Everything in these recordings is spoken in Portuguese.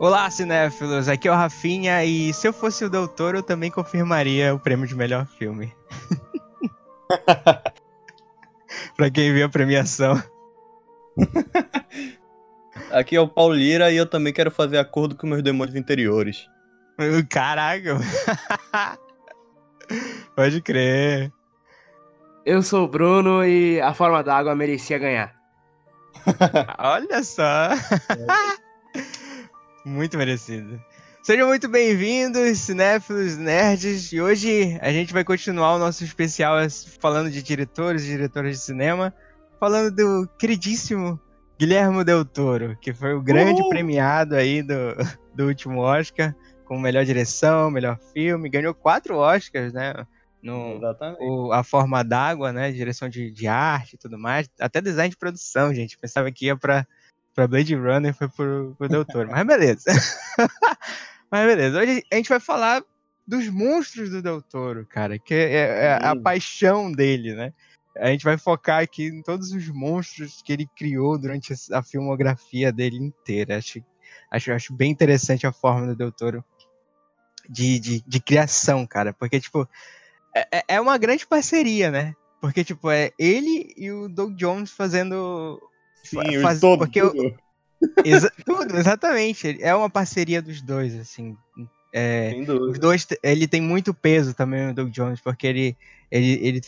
Olá, cinéfilos, aqui é o Rafinha e se eu fosse o doutor eu também confirmaria o prêmio de melhor filme. pra quem viu a premiação. Aqui é o Paulira e eu também quero fazer acordo com meus demônios interiores. Caraca! Pode crer. Eu sou o Bruno e a forma d'água merecia ganhar. Olha só! Muito merecido. Sejam muito bem-vindos, cinéfilos, nerds, e hoje a gente vai continuar o nosso especial falando de diretores e diretoras de cinema, falando do queridíssimo Guilherme Del Toro, que foi o grande Uhul. premiado aí do, do último Oscar, com melhor direção, melhor filme, ganhou quatro Oscars, né? No, o, a forma d'água, né? Direção de, de arte e tudo mais. Até design de produção, gente. Pensava que ia pra, pra Blade Runner, foi pro, pro Del Toro. Mas beleza. Mas beleza. Hoje a gente vai falar dos monstros do Del Toro, cara. Que é, é, é a paixão dele, né? A gente vai focar aqui em todos os monstros que ele criou durante a filmografia dele inteira. Acho, acho, acho bem interessante a forma do Del Toro de, de, de criação, cara. Porque, tipo, é, é, é uma grande parceria, né? Porque, tipo, é ele e o Doug Jones fazendo. Sim, faz, todo, porque. Eu, exa tudo, exatamente. É uma parceria dos dois, assim. É, os dois, ele tem muito peso também, o Doug Jones, porque ele, ele, ele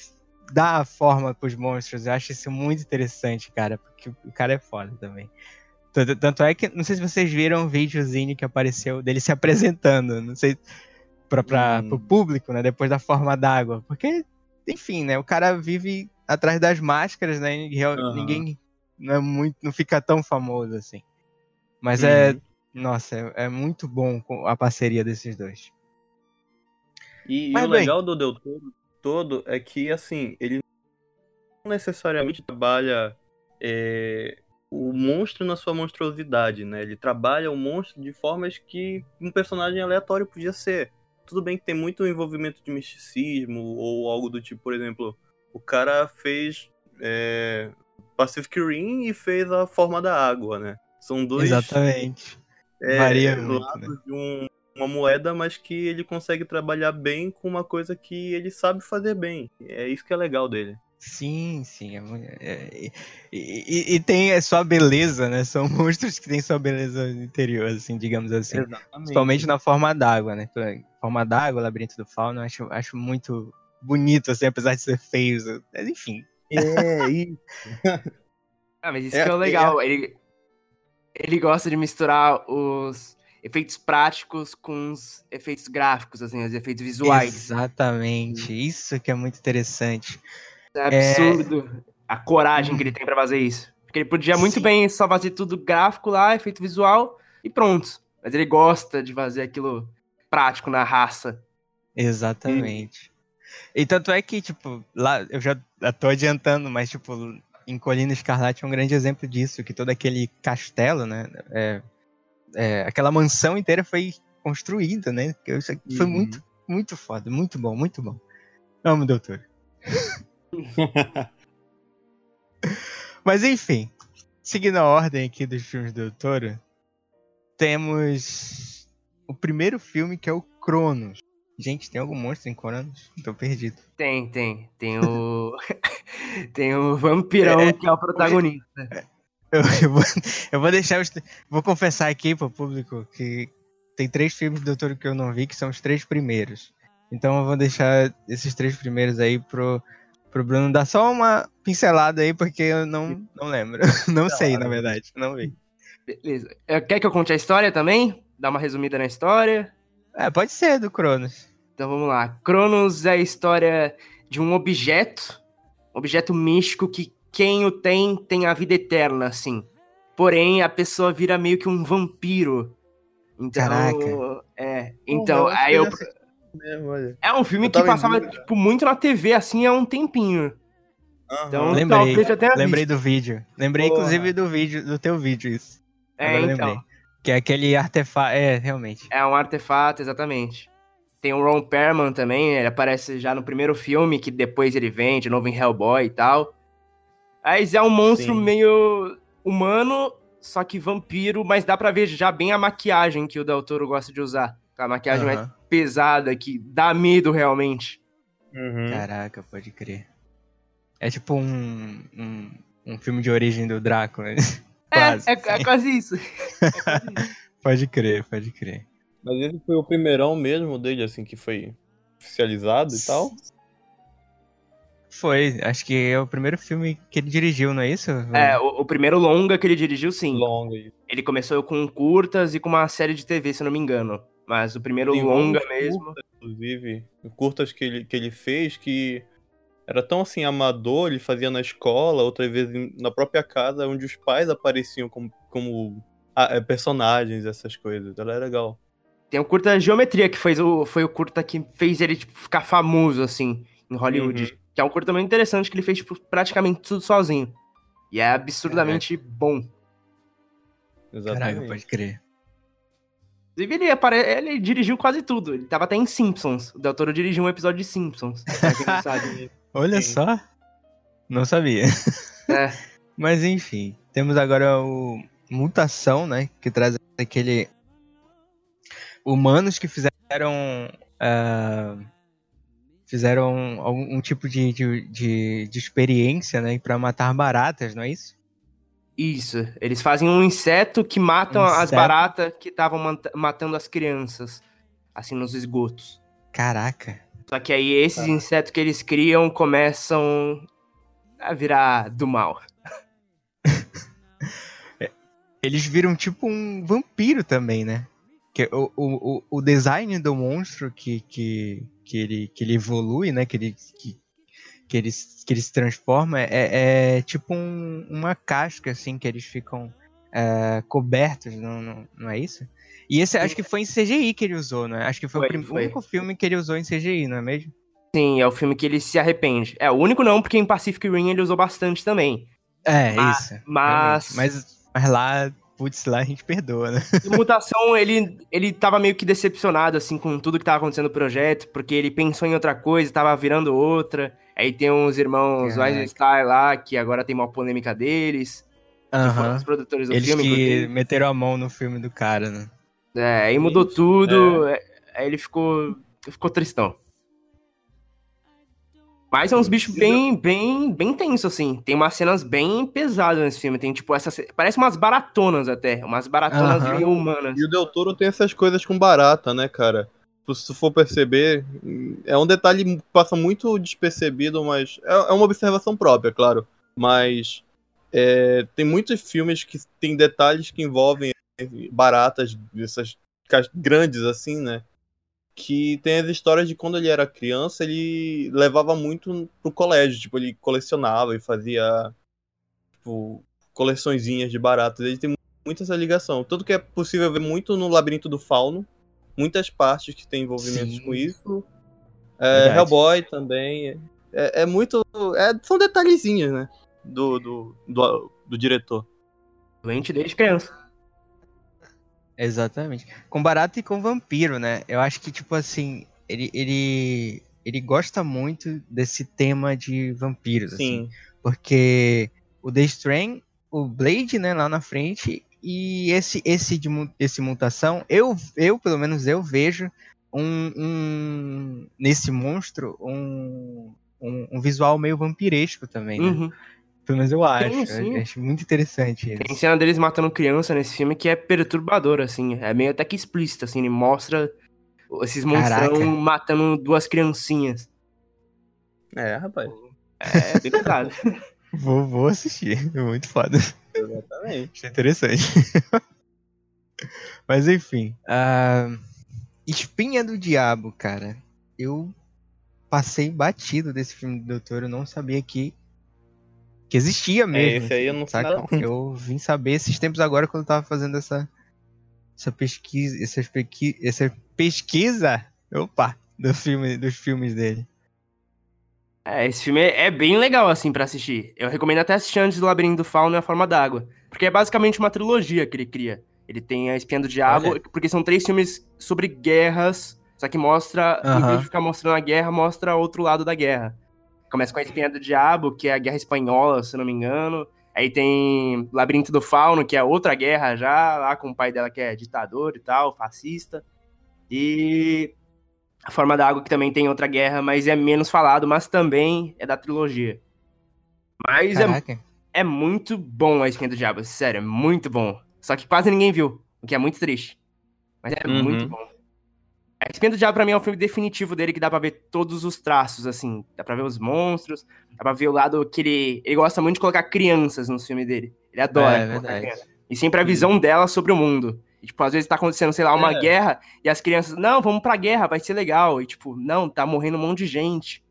dá a forma pros monstros. Eu acho isso muito interessante, cara, porque o cara é foda também. Tanto, é que, não sei se vocês viram o videozinho que apareceu dele se apresentando, não sei, pra, pra, hum. pro público, né, depois da forma d'água. Porque, enfim, né, o cara vive atrás das máscaras, né, e uhum. Não é muito, não fica tão famoso assim. Mas é, uhum. nossa, é, é, muito bom a parceria desses dois. E, e o bem, legal do Del Toro todo é que, assim, ele não necessariamente trabalha é, o monstro na sua monstruosidade, né? Ele trabalha o monstro de formas que um personagem aleatório podia ser. Tudo bem que tem muito envolvimento de misticismo ou algo do tipo, por exemplo, o cara fez é, Pacific Rim e fez a forma da água, né? São dois. Exatamente. É, Varia muito, né? de um, uma moeda, mas que ele consegue trabalhar bem com uma coisa que ele sabe fazer bem. É isso que é legal dele. Sim, sim. É, é, e, e, tem sua beleza, né? São monstros que têm sua beleza interior, assim, digamos assim. Exatamente. Principalmente na forma d'água, né? Forma d'água, labirinto do fauno, eu acho, acho muito bonito, assim, apesar de ser feio. Mas, enfim. É, isso. ah, mas isso é, que é o legal. É... Ele, ele gosta de misturar os efeitos práticos com os efeitos gráficos, assim, os efeitos visuais. Exatamente, isso que é muito interessante. É absurdo é... a coragem que ele tem para fazer isso. Porque ele podia muito Sim. bem só fazer tudo gráfico lá, efeito visual e pronto. Mas ele gosta de fazer aquilo prático na raça. Exatamente. E, tanto é que, tipo, lá eu já tô adiantando, mas, tipo, em Colina Escarlate é um grande exemplo disso, que todo aquele castelo, né? É, é, aquela mansão inteira foi construída, né? Isso foi uhum. muito, muito foda, muito bom, muito bom. Amo, doutor. Mas enfim, seguindo a ordem aqui dos filmes do Doutor, temos o primeiro filme que é o Cronos. Gente, tem algum monstro em Cronos? Tô perdido. Tem, tem. Tem o. tem o vampirão é, que é o protagonista. Eu, eu, vou, eu vou deixar. Os, vou confessar aqui pro público que tem três filmes do Doutor que eu não vi, que são os três primeiros. Então eu vou deixar esses três primeiros aí pro, pro Bruno dar só uma pincelada aí, porque eu não, não lembro. Não sei, na verdade. Não vi. Beleza. É, quer que eu conte a história também? Dar uma resumida na história? É, pode ser, do Cronos. Então vamos lá. Cronos é a história de um objeto, objeto místico que quem o tem tem a vida eterna, assim. Porém, a pessoa vira meio que um vampiro. Então, Caraca. É. Então, aí eu. É um filme que passava tipo, muito na TV, assim, há um tempinho. Uhum. Então, lembrei, lembrei do vídeo. Lembrei, Porra. inclusive, do vídeo, do teu vídeo, isso. É, Agora então. Lembrei. Que é aquele artefato. É, realmente. É um artefato, exatamente. Tem o Ron Perlman também, ele aparece já no primeiro filme, que depois ele vem de novo em Hellboy e tal. Mas é um monstro Sim. meio humano, só que vampiro, mas dá pra ver já bem a maquiagem que o Del Toro gosta de usar. A maquiagem uhum. mais pesada, que dá medo realmente. Uhum. Caraca, pode crer. É tipo um, um, um, filme de origem do Drácula. Né? É, quase, é, é, quase isso. É quase isso. pode crer, pode crer. Mas ele foi o primeirão mesmo dele, assim, que foi oficializado e tal? Foi, acho que é o primeiro filme que ele dirigiu, não é isso? É, o, o primeiro longa que ele dirigiu, sim. Longa. Ele começou com curtas e com uma série de TV, se não me engano. Mas o primeiro Tem longa mesmo. Curtas, inclusive, curtas que ele, que ele fez que era tão assim amador, ele fazia na escola, outras vezes na própria casa, onde os pais apareciam como, como ah, personagens, essas coisas. Ela era legal. Tem o curta Geometria, que foi o, foi o curta que fez ele tipo, ficar famoso, assim, em Hollywood. Uhum. Que é um curta muito interessante que ele fez tipo, praticamente tudo sozinho. E é absurdamente bom. Exatamente. Caraca, pode crer. Inclusive, ele, apare... ele dirigiu quase tudo. Ele tava até em Simpsons. O Del Toro dirigiu um episódio de Simpsons. Olha Sim. só. Não sabia. É. Mas enfim, temos agora o Mutação, né? Que traz aquele. Humanos que fizeram. Uh, fizeram algum tipo de, de, de, de experiência, né? Pra matar baratas, não é isso? Isso. Eles fazem um inseto que matam inseto? as baratas que estavam matando as crianças, assim, nos esgotos. Caraca. Só que aí esses insetos que eles criam começam a virar do mal. eles viram tipo um vampiro também, né? Que o, o, o design do monstro que, que, que, ele, que ele evolui, né? Que ele, que, que eles, que eles se transformam é, é, é tipo um, uma casca, assim, que eles ficam é, cobertos, não, não, não, é isso? E esse acho que foi em CGI que ele usou, né? Acho que foi, foi o foi. único filme que ele usou em CGI, não é mesmo? Sim, é o filme que ele se arrepende. É, o único não, porque em Pacific Rim ele usou bastante também. É, mas, isso. Mas... mas... Mas lá putz, lá a gente perdoa, né? E Mutação, ele, ele tava meio que decepcionado, assim, com tudo que tava acontecendo no projeto, porque ele pensou em outra coisa, tava virando outra. Aí tem uns irmãos Weinstein lá, que agora tem uma polêmica deles. Aham. Os produtores do Eles filme. que meteram a mão no filme do cara, né? É, aí mudou Isso. tudo. É. Aí ele ficou, ficou tristão. Mas é uns bichos bem, bem, bem tensos, assim. Tem umas cenas bem pesadas nesse filme. Tem, tipo, essas. Parece umas baratonas até. Umas baratonas uhum. meio humanas. E o Del Toro tem essas coisas com barata, né, cara? Se for perceber, é um detalhe que passa muito despercebido, mas. É, é uma observação própria, claro. Mas. É, tem muitos filmes que tem detalhes que envolvem baratas, essas grandes assim, né? que tem as histórias de quando ele era criança, ele levava muito pro colégio, tipo, ele colecionava e fazia tipo, coleçõezinhas de baratas. Ele tem muita essa ligação. Tanto que é possível ver muito no Labirinto do Fauno, muitas partes que tem envolvimentos Sim. com isso. É, Hellboy também. É, é muito. É, são detalhezinhos, né? Do, do, do, do diretor. Doente desde criança. Exatamente. Com barato e com vampiro, né? Eu acho que, tipo assim, ele, ele, ele gosta muito desse tema de vampiros, assim. Sim. assim. Porque o The Strain, o Blade, né, lá na frente, e esse esse de esse mutação, eu, eu, pelo menos eu vejo um, um nesse monstro um, um, um, visual meio vampiresco também, né? Uhum. Pelo menos eu acho. Sim, sim. Eu acho muito interessante isso. Tem cena deles matando criança nesse filme que é perturbador, assim. É meio até que explícito, assim. Ele mostra esses monstrão matando duas criancinhas. É, rapaz. É, bem pesado. vou, vou assistir. É muito foda. Exatamente. Achei interessante. Mas enfim. Uh, Espinha do Diabo, cara. Eu passei batido desse filme do Doutor. Eu não sabia que que existia é, mesmo. É, esse aí eu não sei nada. Eu vim saber esses tempos agora quando eu tava fazendo essa, essa pesquisa, essa, pesqui, essa pesquisa, opa, do filme, dos filmes dele. É, esse filme é, é bem legal, assim, para assistir. Eu recomendo até assistir antes do Labirinto do Fauno e a Forma d'Água. Porque é basicamente uma trilogia que ele cria. Ele tem a Espinha do Diabo, Olha. porque são três filmes sobre guerras, só que mostra, em vez de ficar mostrando a guerra, mostra outro lado da guerra. Começa com a Espinha do Diabo, que é a Guerra Espanhola, se não me engano. Aí tem Labirinto do Fauno, que é outra guerra já, lá com o pai dela que é ditador e tal, fascista. E A Forma da Água, que também tem outra guerra, mas é menos falado, mas também é da trilogia. Mas é, é, muito bom a Espinha do Diabo, sério, é muito bom. Só que quase ninguém viu, o que é muito triste. Mas é uhum. muito bom. A Espinha do Diabo, pra mim, é o filme definitivo dele que dá pra ver todos os traços, assim. Dá pra ver os monstros, dá pra ver o lado que ele. Ele gosta muito de colocar crianças no filme dele. Ele adora. É, verdade. E sempre a visão dela sobre o mundo. E, tipo, às vezes tá acontecendo, sei lá, uma é. guerra, e as crianças, não, vamos pra guerra, vai ser legal. E, tipo, não, tá morrendo um monte de gente.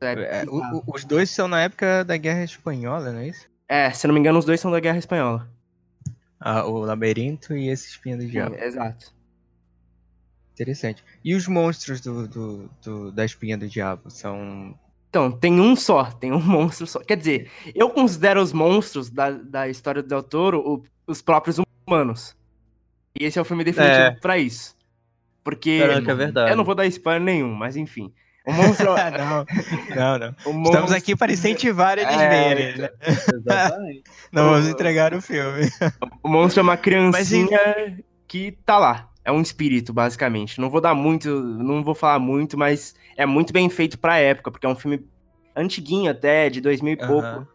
É, é o, o, os dois são na época da Guerra Espanhola, não é isso? É, se não me engano, os dois são da Guerra Espanhola. Ah, o Labirinto e esse Espinha do Diabo. exato. Interessante. E os monstros do, do, do, da Espinha do Diabo são. Então, tem um só, tem um monstro só. Quer dizer, eu considero os monstros da, da história do Del Toro o, os próprios humanos. E esse é o filme definitivo é. pra isso. Porque. Caraca, é verdade. Eu não vou dar spoiler nenhum, mas enfim. O monstro. não, não, não. O monstro... Estamos aqui para incentivar eles é... verem. Né? Exatamente. não vamos entregar o filme. O monstro é uma criancinha mas... que tá lá é um espírito, basicamente. Não vou dar muito, não vou falar muito, mas é muito bem feito pra época, porque é um filme antiguinho até, de 2000 e pouco.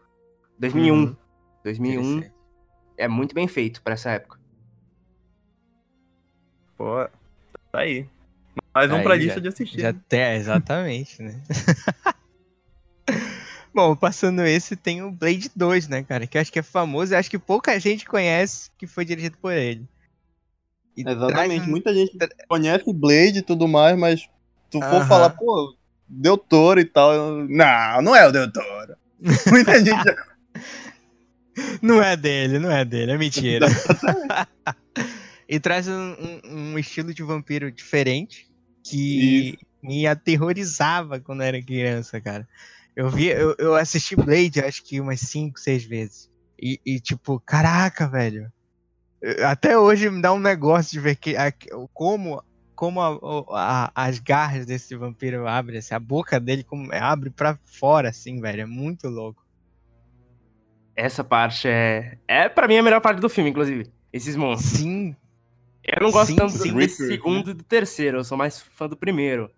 2001. Uhum. 2001. É muito bem feito para essa época. Pô, tá aí. Mais um aí, pra lista de assistir. Já até, exatamente, né? Bom, passando esse, tem o Blade 2, né, cara? Que eu acho que é famoso e acho que pouca gente conhece que foi dirigido por ele. E Exatamente. Muita gente conhece Blade e tudo mais, mas tu for uh -huh. falar, pô, Del Toro e tal. Não, não é o Del Toro. Muita gente. Não é dele, não é dele, é mentira. e traz um, um, estilo de vampiro diferente que Isso. me aterrorizava quando era criança, cara. Eu vi, eu, eu assisti Blade acho que umas 5, 6 vezes. E, e, tipo, caraca, velho. Até hoje me dá um negócio de ver que, a, como, como a, a, as garras desse vampiro abrem, assim, a boca dele como, abre pra fora, assim, velho. É muito louco. Essa parte é. É para mim a melhor parte do filme, inclusive. Esses monstros. Sim. Eu não gosto sim, tanto sim. desse segundo e do terceiro, eu sou mais fã do primeiro.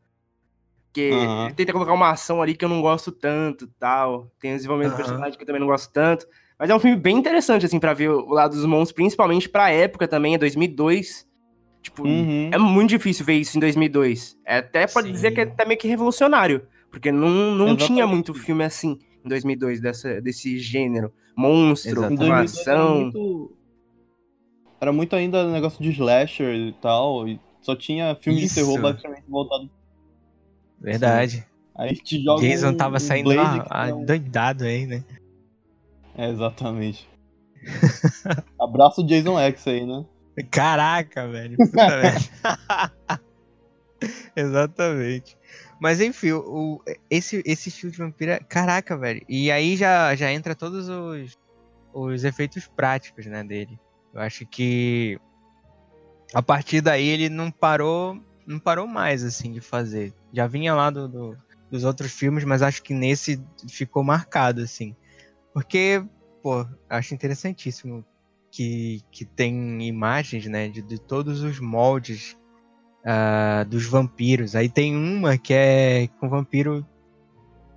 Porque uhum. ele tenta colocar uma ação ali que eu não gosto tanto tal. Tem um desenvolvimento uhum. do personagem que eu também não gosto tanto. Mas é um filme bem interessante, assim, para ver o lado dos monstros, principalmente pra época também, é 2002. Tipo, uhum. é muito difícil ver isso em 2002. É, até pode Sim. dizer que é até meio que revolucionário, porque não, não tinha muito filme assim em 2002, dessa, desse gênero. Monstro, ação. Era muito, era muito ainda negócio de slasher e tal, e só tinha filme isso. de terror basicamente voltado. Verdade. Aí te joga Jason um, tava saindo um a, a, doidado aí, né? É, exatamente. Abraço o Jason X aí, né? Caraca, velho. exatamente. Mas enfim, o, esse, esse estilo de vampira. Caraca, velho. E aí já, já entra todos os, os efeitos práticos, né, dele. Eu acho que a partir daí ele não parou. Não parou mais, assim, de fazer. Já vinha lá do, do dos outros filmes, mas acho que nesse ficou marcado, assim. Porque, pô, acho interessantíssimo que, que tem imagens, né, de, de todos os moldes uh, dos vampiros. Aí tem uma que é com vampiro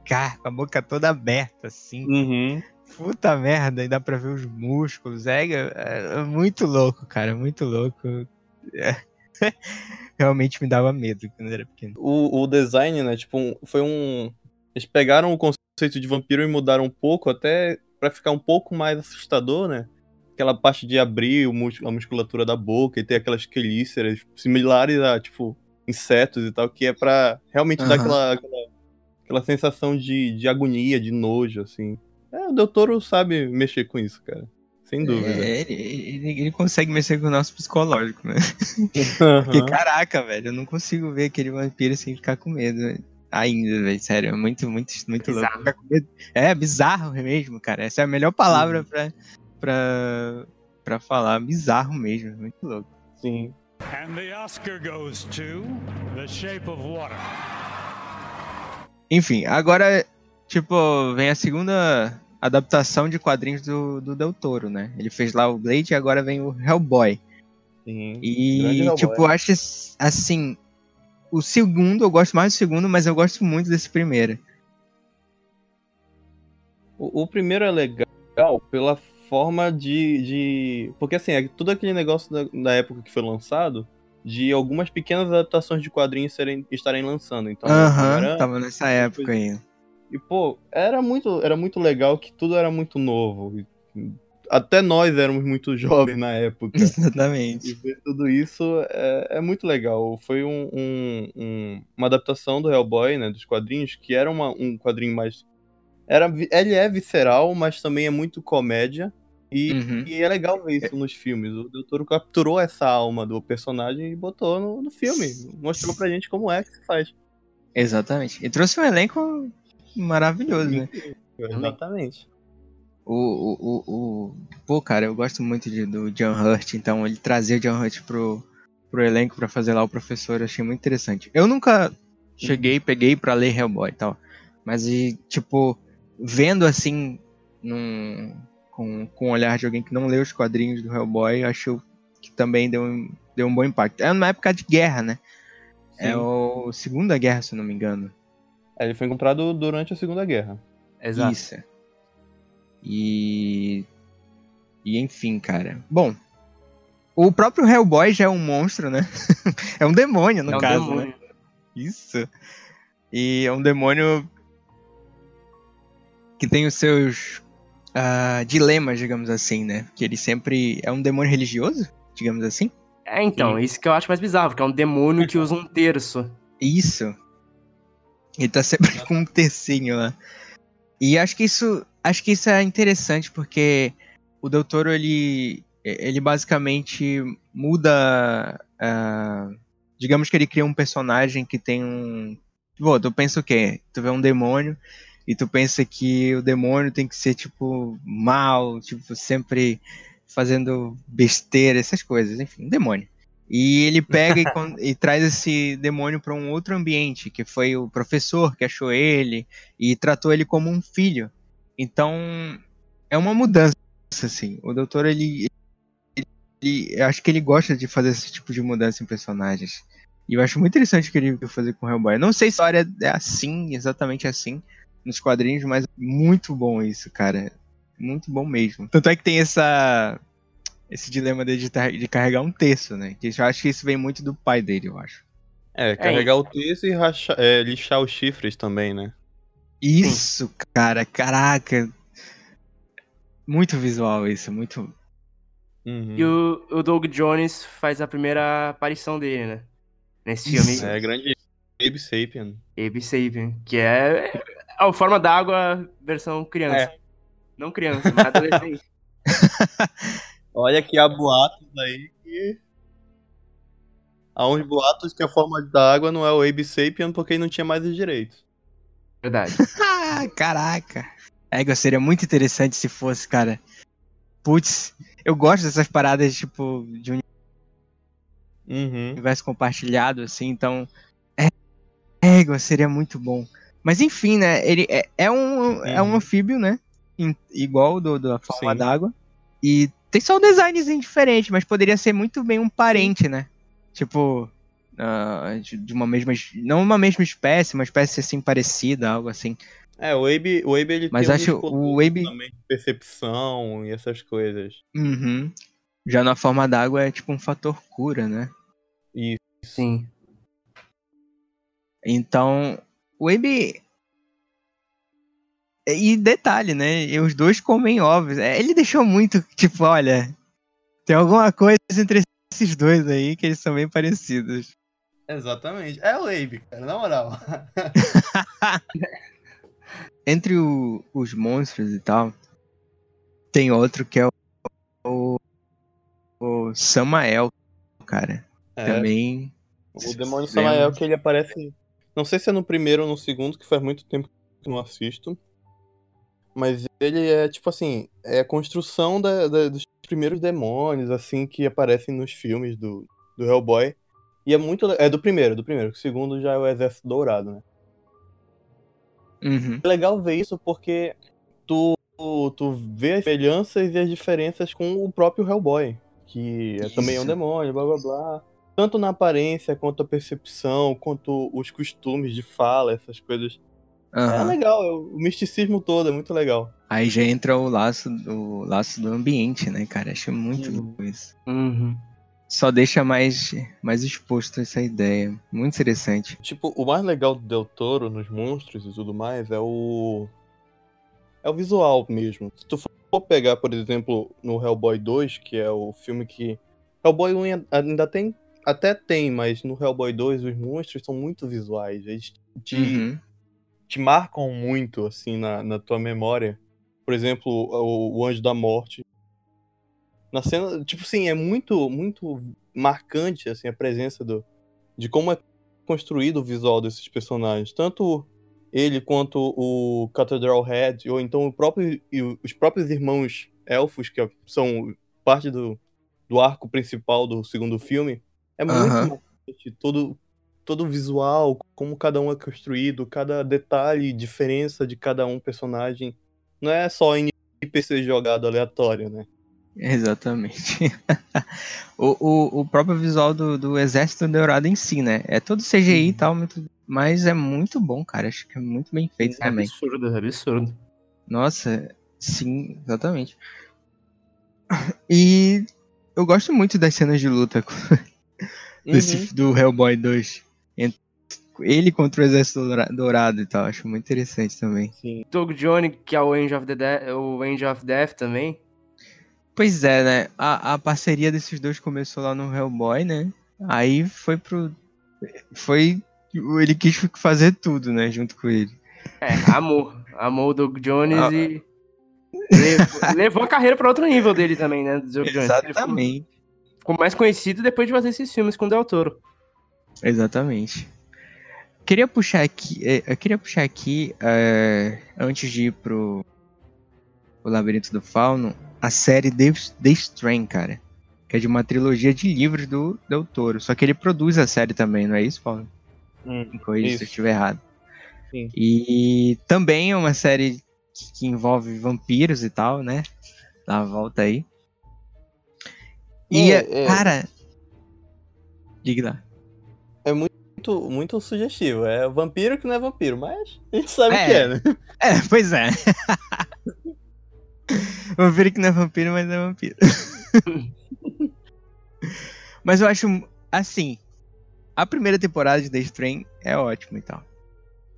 cara, com a boca toda aberta, assim. Uhum. Puta merda, e dá pra ver os músculos. É, é, é muito louco, cara, muito louco. É. Realmente me dava medo quando era pequeno. O, o design, né, tipo, foi um... Eles pegaram o conceito de vampiro e mudaram um pouco, até para ficar um pouco mais assustador, né? Aquela parte de abrir a musculatura da boca e ter aquelas quelíceras similares a, tipo, insetos e tal, que é para realmente uhum. dar aquela, aquela, aquela, sensação de, de agonia, de nojo, assim. É, o doutor sabe mexer com isso, cara. Sem dúvida. É, ele, ele, ele, consegue mexer com o nosso psicológico, né? Uhum. Porque, caraca, velho, eu não consigo ver aquele vampiro sem ficar com medo, velho. Ainda, velho, sério, é muito, muito, muito louco. É bizarro mesmo, cara. Essa é a melhor palavra pra, pra, pra falar. Bizarro mesmo, muito louco. Sim. And the Oscar goes to The Shape of Water. Enfim, agora, tipo, vem a segunda, adaptação de quadrinhos do, do Del Toro, né? Ele fez lá o Blade e agora vem o Hellboy. Sim, e, tipo, eu acho assim. O segundo, eu gosto mais do segundo, mas eu gosto muito desse primeiro. O, o primeiro é legal pela forma de. de... Porque assim, é tudo aquele negócio da, da época que foi lançado de algumas pequenas adaptações de quadrinhos serem, estarem lançando. Então, Aham, -huh, tava nessa época aí. E, pô, era muito, era muito legal que tudo era muito novo. Até nós éramos muito jovens na época. Exatamente. E ver tudo isso é, é muito legal. Foi um, um, um, uma adaptação do Hellboy, né, dos quadrinhos, que era uma, um quadrinho mais... Era, ele é visceral, mas também é muito comédia. E, uhum. e, é legal ver isso nos filmes. O doutor capturou essa alma do personagem e botou no, no filme. Mostrou pra gente como é que se faz. Exatamente. E trouxe um elenco maravilhoso, né? Exatamente. O, o, o, o, Pô, cara, eu gosto muito de, do John Hurt, então ele trazer o John Hurt pro, pro elenco para fazer lá o professor, eu achei muito interessante. Eu nunca cheguei, peguei para ler Hellboy e tal, mas e, tipo, vendo assim, num, com, com o olhar de alguém que não leu os quadrinhos do Hellboy, acho que também deu um, deu um bom impacto. É uma época de guerra, né? É Sim. É o Segunda Guerra, se não me engano. É, ele foi encontrado durante a Segunda Guerra. Exato. Isso. E. E enfim, cara. Bom. O próprio Hellboy já é um monstro, né? é um demônio, no é um caso, né? demônio. né? Isso. E é um demônio que tem os seus uh, dilemas, digamos assim, né? Que ele sempre é um demônio religioso, digamos assim. É, então, isso que eu acho mais bizarro, que é um demônio que usa um terço. Isso. Ele tá sempre com um tercinho lá. E acho que isso, acho que isso é interessante porque o Doutor ele ele basicamente muda, uh, digamos que ele cria um personagem que tem um, pô, tu pensa o quê? Tu vê um demônio e tu pensa que o demônio tem que ser, tipo, mal, tipo, sempre fazendo besteira, essas coisas, enfim, um demônio. E ele pega e, e, traz esse demônio para um outro ambiente, que foi o professor que achou ele e tratou ele como um filho. Então, é uma mudança, assim. O doutor, ele, ele, ele acho que ele gosta de fazer esse tipo de mudança em personagens. E eu acho muito interessante o que ele vai fazer com o Hellboy. Não sei se a história é assim, exatamente assim, nos quadrinhos, mas muito bom isso, cara. Muito bom mesmo. Tanto é que tem essa esse dilema dele de, de carregar um terço, né? Que eu acho que isso vem muito do pai dele, eu acho. É, carregar é. o terço e rachar, é, lixar os chifres também, né? Isso, Sim. cara, caraca. Muito visual isso, muito. Uhum. E o, o Doug Jones faz a primeira aparição dele, né? Nesse filme. É, grande Abe Sapien. Abe Sapien, que é a forma d'água versão criança. É. Não criança, mas adolescente. Olha que há boatos aí que. Há uns boatos que a forma d'água não é o Abe Sapien porque ele não tinha mais os direitos. Verdade. Caraca. É, seria muito interessante se fosse, cara. Putz, eu gosto dessas paradas, tipo, de um uhum. universo compartilhado, assim, então. É, é, seria muito bom. Mas enfim, né? Ele é, é um, é um anfíbio, né? igual do, da forma d'água. E tem só um design diferente, mas poderia ser muito bem um parente, Sim. né? Tipo, uh, de, de, uma mesma. Não uma mesma espécie, uma espécie assim parecida, algo assim. É, o Abe, o Abe ele mas tem acho o Abe... também de percepção e essas coisas. Uhum. Já na forma d'água é tipo um fator cura, né? Isso. Sim. Então, o Abe. E detalhe, né? E os dois comem ovos. É, ele deixou muito, tipo, olha, tem alguma coisa entre esses dois aí que eles são bem parecidos. Exatamente. É o Abe, cara, na moral. entre o, os monstros e tal, tem outro que é o, o, o Samael, cara. É, Também. O demônio Samael que ele aparece não sei se é no primeiro ou no segundo, que faz muito tempo que não assisto. Mas ele é, tipo assim, é a construção da, da, dos primeiros demônios, assim, que aparecem nos filmes do, do Hellboy. E é muito. É do primeiro, do primeiro. O segundo já é o Exército Dourado, né? Uhum. É legal ver isso porque tu tu vê as semelhanças e as diferenças com o próprio Hellboy, que é, também é um demônio, blá blá blá. Tanto na aparência, quanto a percepção, quanto os costumes de fala, essas coisas. Uhum. É legal, é o misticismo todo é muito legal. Aí já entra o laço, o laço do ambiente, né, cara? Acho muito uhum. louco isso. Uhum. Só deixa mais, mais exposto essa ideia. Muito interessante. Tipo, o mais legal do Del Toro nos monstros e tudo mais é o. É o visual mesmo. Se tu for pegar, por exemplo, no Hellboy 2, que é o filme que. Hellboy 1 ainda tem. Até tem, mas no Hellboy 2 os monstros são muito visuais. Eles te, uhum. te marcam muito, assim, na, na tua memória por exemplo, o, o Anjo da Morte. Na cena, tipo assim, é muito, muito marcante assim, a presença do, de como é construído o visual desses personagens. Tanto ele quanto o Cathedral Head, ou então o próprio, os próprios irmãos elfos, que são parte do, do arco principal do segundo filme, é muito uhum. marcante. Todo, todo o visual, como cada um é construído, cada detalhe, diferença de cada um personagem não é só NPC jogado aleatório, né? Exatamente. o, o, o próprio visual do, do Exército Dourado em si, né? É todo CGI e tal, muito, mas é muito bom, cara. Acho que é muito bem feito é também. Absurdo, é absurdo. Nossa, sim, exatamente. E eu gosto muito das cenas de luta desse, uhum. do Hellboy 2 ele contra o Exército Dourado e tal. Acho muito interessante também. Sim. Doug Johnny, que é o Angel of, the De o Angel of Death também. Pois é, né? A, a parceria desses dois começou lá no Hellboy, né? Aí foi pro. Foi. Ele quis fazer tudo, né? Junto com ele. É, amor. Amor o Doug Jones ah, e. Levou, levou, a carreira para outro nível dele também, né? Doug Exatamente. Ficou, mais conhecido depois de fazer esses filmes com o Del Toro. Exatamente. Queria puxar aqui, é, eu queria puxar aqui, é, antes de ir pro o Labirinto do Fauno, a série The, The Strain, cara. Que é de uma trilogia de livros do Del Toro. Só que ele produz a série também, não é isso, Paulo? Hum, Corrija se eu estiver errado. Sim. E também é uma série que, que envolve vampiros e tal, né? Dá uma volta aí. E, é, é... cara. Diga lá. É muito muito, sugestivo. É vampiro que não é vampiro, mas a gente sabe o é. que é, né? É, pois é. vampiro que não é vampiro, mas é vampiro. mas eu acho, assim, a primeira temporada de The Strain é ótima e tal.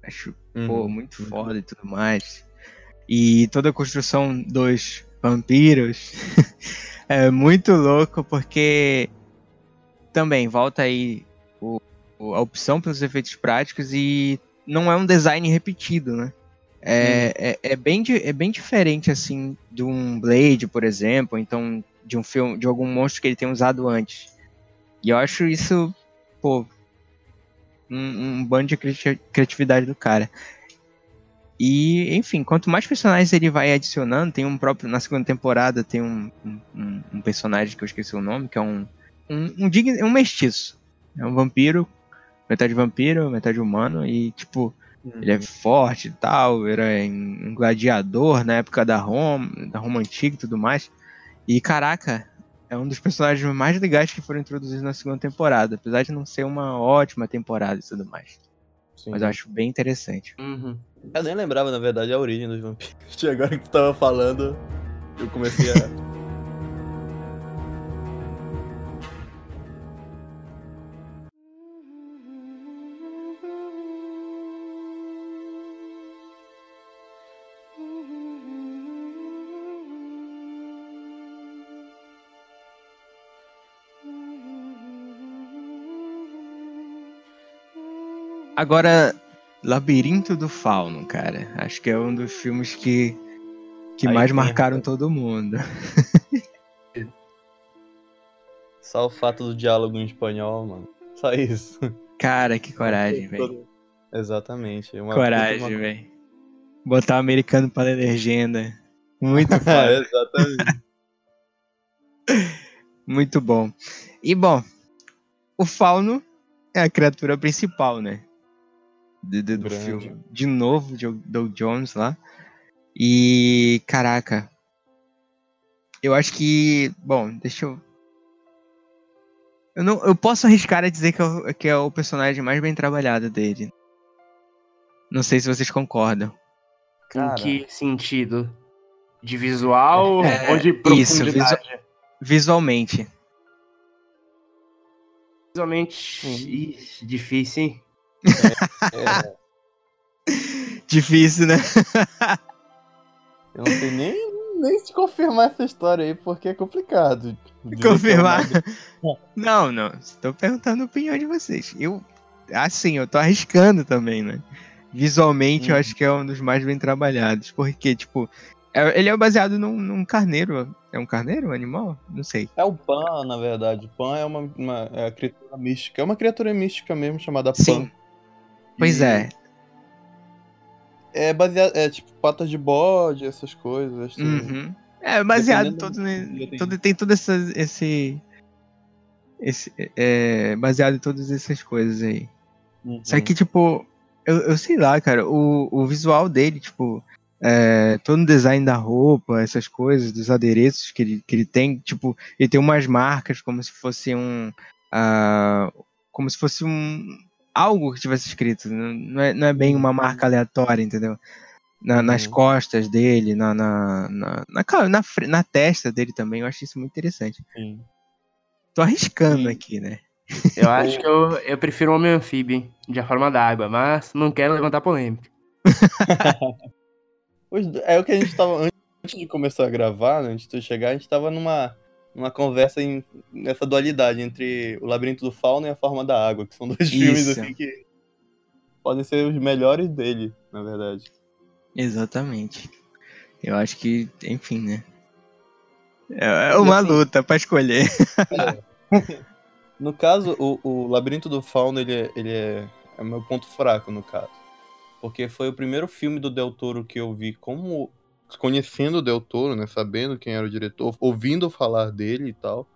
Acho, uhum. pô, muito foda e tudo mais. E toda a construção dos vampiros é muito louco, porque também volta aí o a opção pelos efeitos práticos e não é um design repetido, né? É, é, é, bem, é bem diferente, assim, de um Blade, por exemplo, então de um filme, de algum monstro que ele tem usado antes. E eu acho isso, pô, um, um bando de criatividade do cara. E, enfim, quanto mais personagens ele vai adicionando, tem um próprio. Na segunda temporada tem um, um, um personagem que eu esqueci o nome, que é um. Um, um, digno, um mestiço. É um vampiro metade vampiro, metade humano, e tipo, uhum. ele é forte e tal, era um gladiador na época da Roma, da Roma antiga e tudo mais. E caraca, é um dos personagens mais legais que foram introduzidos na segunda temporada, apesar de não ser uma ótima temporada e tudo mais. Sim. Mas eu acho bem interessante. Uhum. Eu nem lembrava, na verdade, a origem dos vampiros. Agora que tu tava falando, eu comecei a. Agora, Labirinto do Fauno, cara. Acho que é um dos filmes que, que mais marcaram todo mundo. Só o fato do diálogo em espanhol, mano. Só isso. Cara, que coragem, velho. Exatamente. Uma coragem, uma... velho. Botar o americano para ler legenda. Muito foda. Exatamente. Muito bom. E bom, o fauno é a criatura principal, né? De, de, do filme. De novo, de Doug Jones lá. E, caraca. Eu acho que. Bom, deixa eu. Eu, não, eu posso arriscar a dizer que é, que é o personagem mais bem trabalhado dele. Não sei se vocês concordam. Cara. Em que sentido? De visual é, ou de profundidade? Isso, visu visualmente. Visualmente. Ixi, difícil, hein? É, é. Difícil, né? Eu não sei nem, nem se confirmar essa história aí, porque é complicado. Confirmar? Não, não. Estou perguntando a opinião de vocês. Eu, assim, eu tô arriscando também, né? Visualmente, hum. eu uhum. acho que é um dos mais bem trabalhados. Porque, tipo, é, ele é baseado num, num, carneiro. É um carneiro? Um animal? Não sei. É o Pan, na verdade. Pan é uma, uma é criatura mística. É uma criatura mística mesmo, chamada Pan. Sim. Pois é. É baseado. É tipo patas de bode, essas coisas. Uhum. É baseado todo, todo. Tem todo essa, esse. Esse. É, baseado em todas essas coisas aí. Uhum. Só que, tipo. Eu, eu sei lá, cara. O, o visual dele, tipo. É, todo o design da roupa, essas coisas, dos adereços que ele, que ele tem, tipo, ele tem umas marcas como se fosse um. Uh, como se fosse um, algo que tivesse escrito. Não é, não é bem uma marca aleatória, entendeu? Na, nas uhum. costas dele, na na, na, na, na, na, testa dele também. Eu acho isso muito interessante. Sim. Tô arriscando Sim. aqui, né? Eu acho que eu, eu prefiro um homem anfíbio, de a forma d'água, mas não quero levantar polêmica. é o que a gente tava. Antes de começar a gravar, né, antes de chegar, a gente tava numa uma conversa em, nessa dualidade entre o Labirinto do Fauno e a Forma da Água, que são dois Isso. filmes assim que podem ser os melhores dele, na verdade. Exatamente. Eu acho que, enfim, né? É, é uma assim, luta para escolher. É. No caso, o, o Labirinto do Fauno, ele, é, ele é, é meu ponto fraco, no caso. Porque foi o primeiro filme do Del Toro que eu vi como conhecendo o Del Toro, né? Sabendo quem era o diretor, ouvindo falar dele e tal.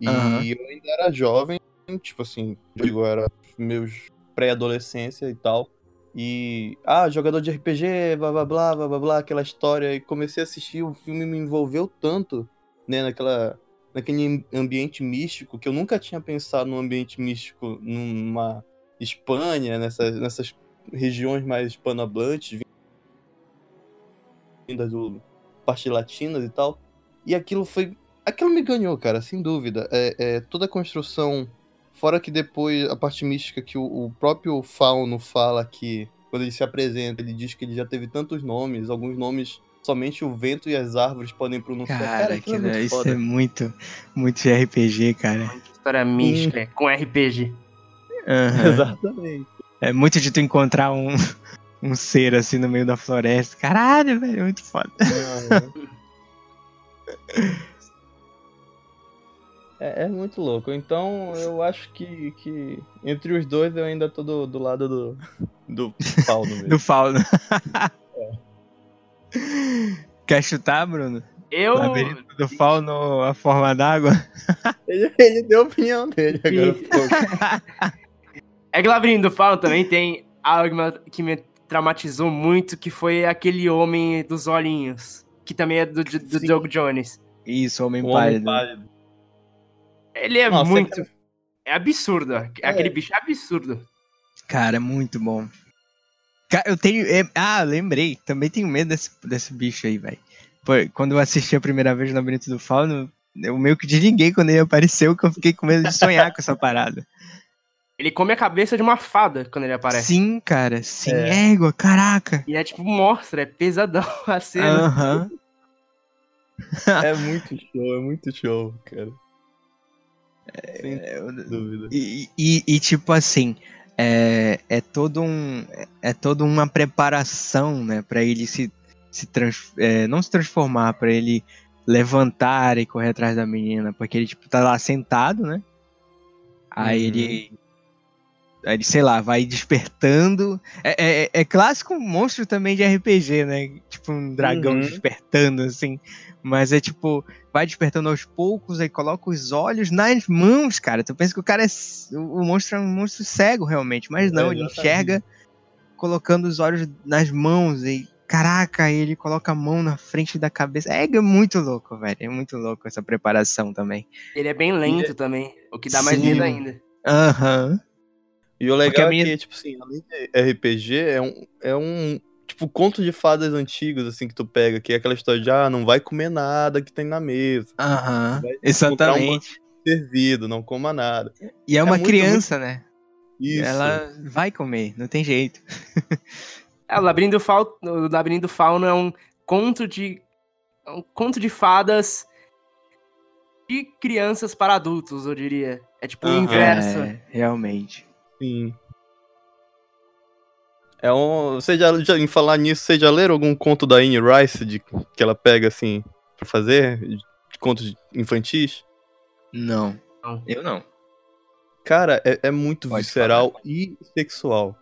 E uhum. eu ainda era jovem, tipo assim, digo, era meus pré-adolescência e tal. E, ah, jogador de RPG, blá blá blá, blá blá blá, aquela história. E comecei a assistir, o filme me envolveu tanto, né, naquela, naquele ambiente místico, que eu nunca tinha pensado num ambiente místico numa Espanha, nessas, nessas regiões mais hispanohablantes, vindas do parte latinas e tal. E aquilo foi. Aquilo me ganhou, cara, sem dúvida. É, é, toda a construção. Fora que depois a parte mística que o, o, próprio Fauno fala que, quando ele se apresenta, ele diz que ele já teve tantos nomes, alguns nomes somente o vento e as árvores podem pronunciar. Cara, cara aquilo é isso é muito, muito de RPG, cara. História mística, hum. com RPG. Uhum. Exatamente. É muito de tu encontrar um, um ser assim no meio da floresta. Caralho, velho, é muito foda. É, é, muito louco. Então eu acho que, que entre os dois eu ainda tô do, do lado do, do Fauno mesmo. do Fauno. é. Quer chutar, Bruno? Eu. Labirinto do Fauno, a forma d'água? ele, ele deu a opinião dele agora. é que o Labirinto do Fauno também tem algo que me traumatizou muito, que foi aquele homem dos olhinhos, que também é do, do, do Doug Jones. Isso, Homem, o pálido. homem pálido. Ele é Nossa, muito. É absurdo. É. Aquele bicho é absurdo. Cara, é muito bom. Eu tenho. É... Ah, lembrei. Também tenho medo desse, desse bicho aí, velho. Quando eu assisti a primeira vez no Labirinto do Fauno, eu meio que desliguei quando ele apareceu, que eu fiquei com medo de sonhar com essa parada. Ele come a cabeça de uma fada quando ele aparece. Sim, cara. Sim, é. égua, caraca. E é tipo, mostra, é pesadão a cena. Aham. é muito show, é muito show, cara. Sem é, dúvida. E, e, e, tipo assim, é, é todo um. É toda uma preparação, né? Pra ele se. se trans, é, não se transformar, pra ele levantar e correr atrás da menina. Porque ele, tipo, tá lá sentado, né? Aí uhum. ele ele, sei lá, vai despertando. É, é, é, clássico monstro também de RPG, né? Tipo um dragão uhum. despertando, assim. Mas é tipo, vai despertando aos poucos, aí coloca os olhos nas mãos, cara. Tu pensa que o cara é. O monstro é um monstro cego, realmente. Mas não, é, ele enxerga colocando os olhos nas mãos. E, caraca, ele coloca a mão na frente da cabeça. É, é muito louco, velho. É muito louco essa preparação também. Ele é bem lento também, o que dá Sim. mais medo ainda. Aham. Uhum. E o legal minha... é que, tipo assim, além de RPG, é um, é um tipo conto de fadas antigos, assim, que tu pega, que é aquela história de, ah, não vai comer nada que tem na mesa. Aham, uhum. exatamente. Servido, não coma nada. E é uma é criança, muito... né? Isso. Ela vai comer, não tem jeito. é, o Labirinto, Fal... o Labirinto Fauno é um conto de. É um conto de fadas de crianças para adultos, eu diria. É tipo o inverso. É, realmente. Sim. É um. Você já, já, em falar nisso, você já leram algum conto da Anne Rice de, que ela pega assim pra fazer? De contos infantis? Não. não. Eu não. Cara, é, é muito Pode visceral falar. e sexual.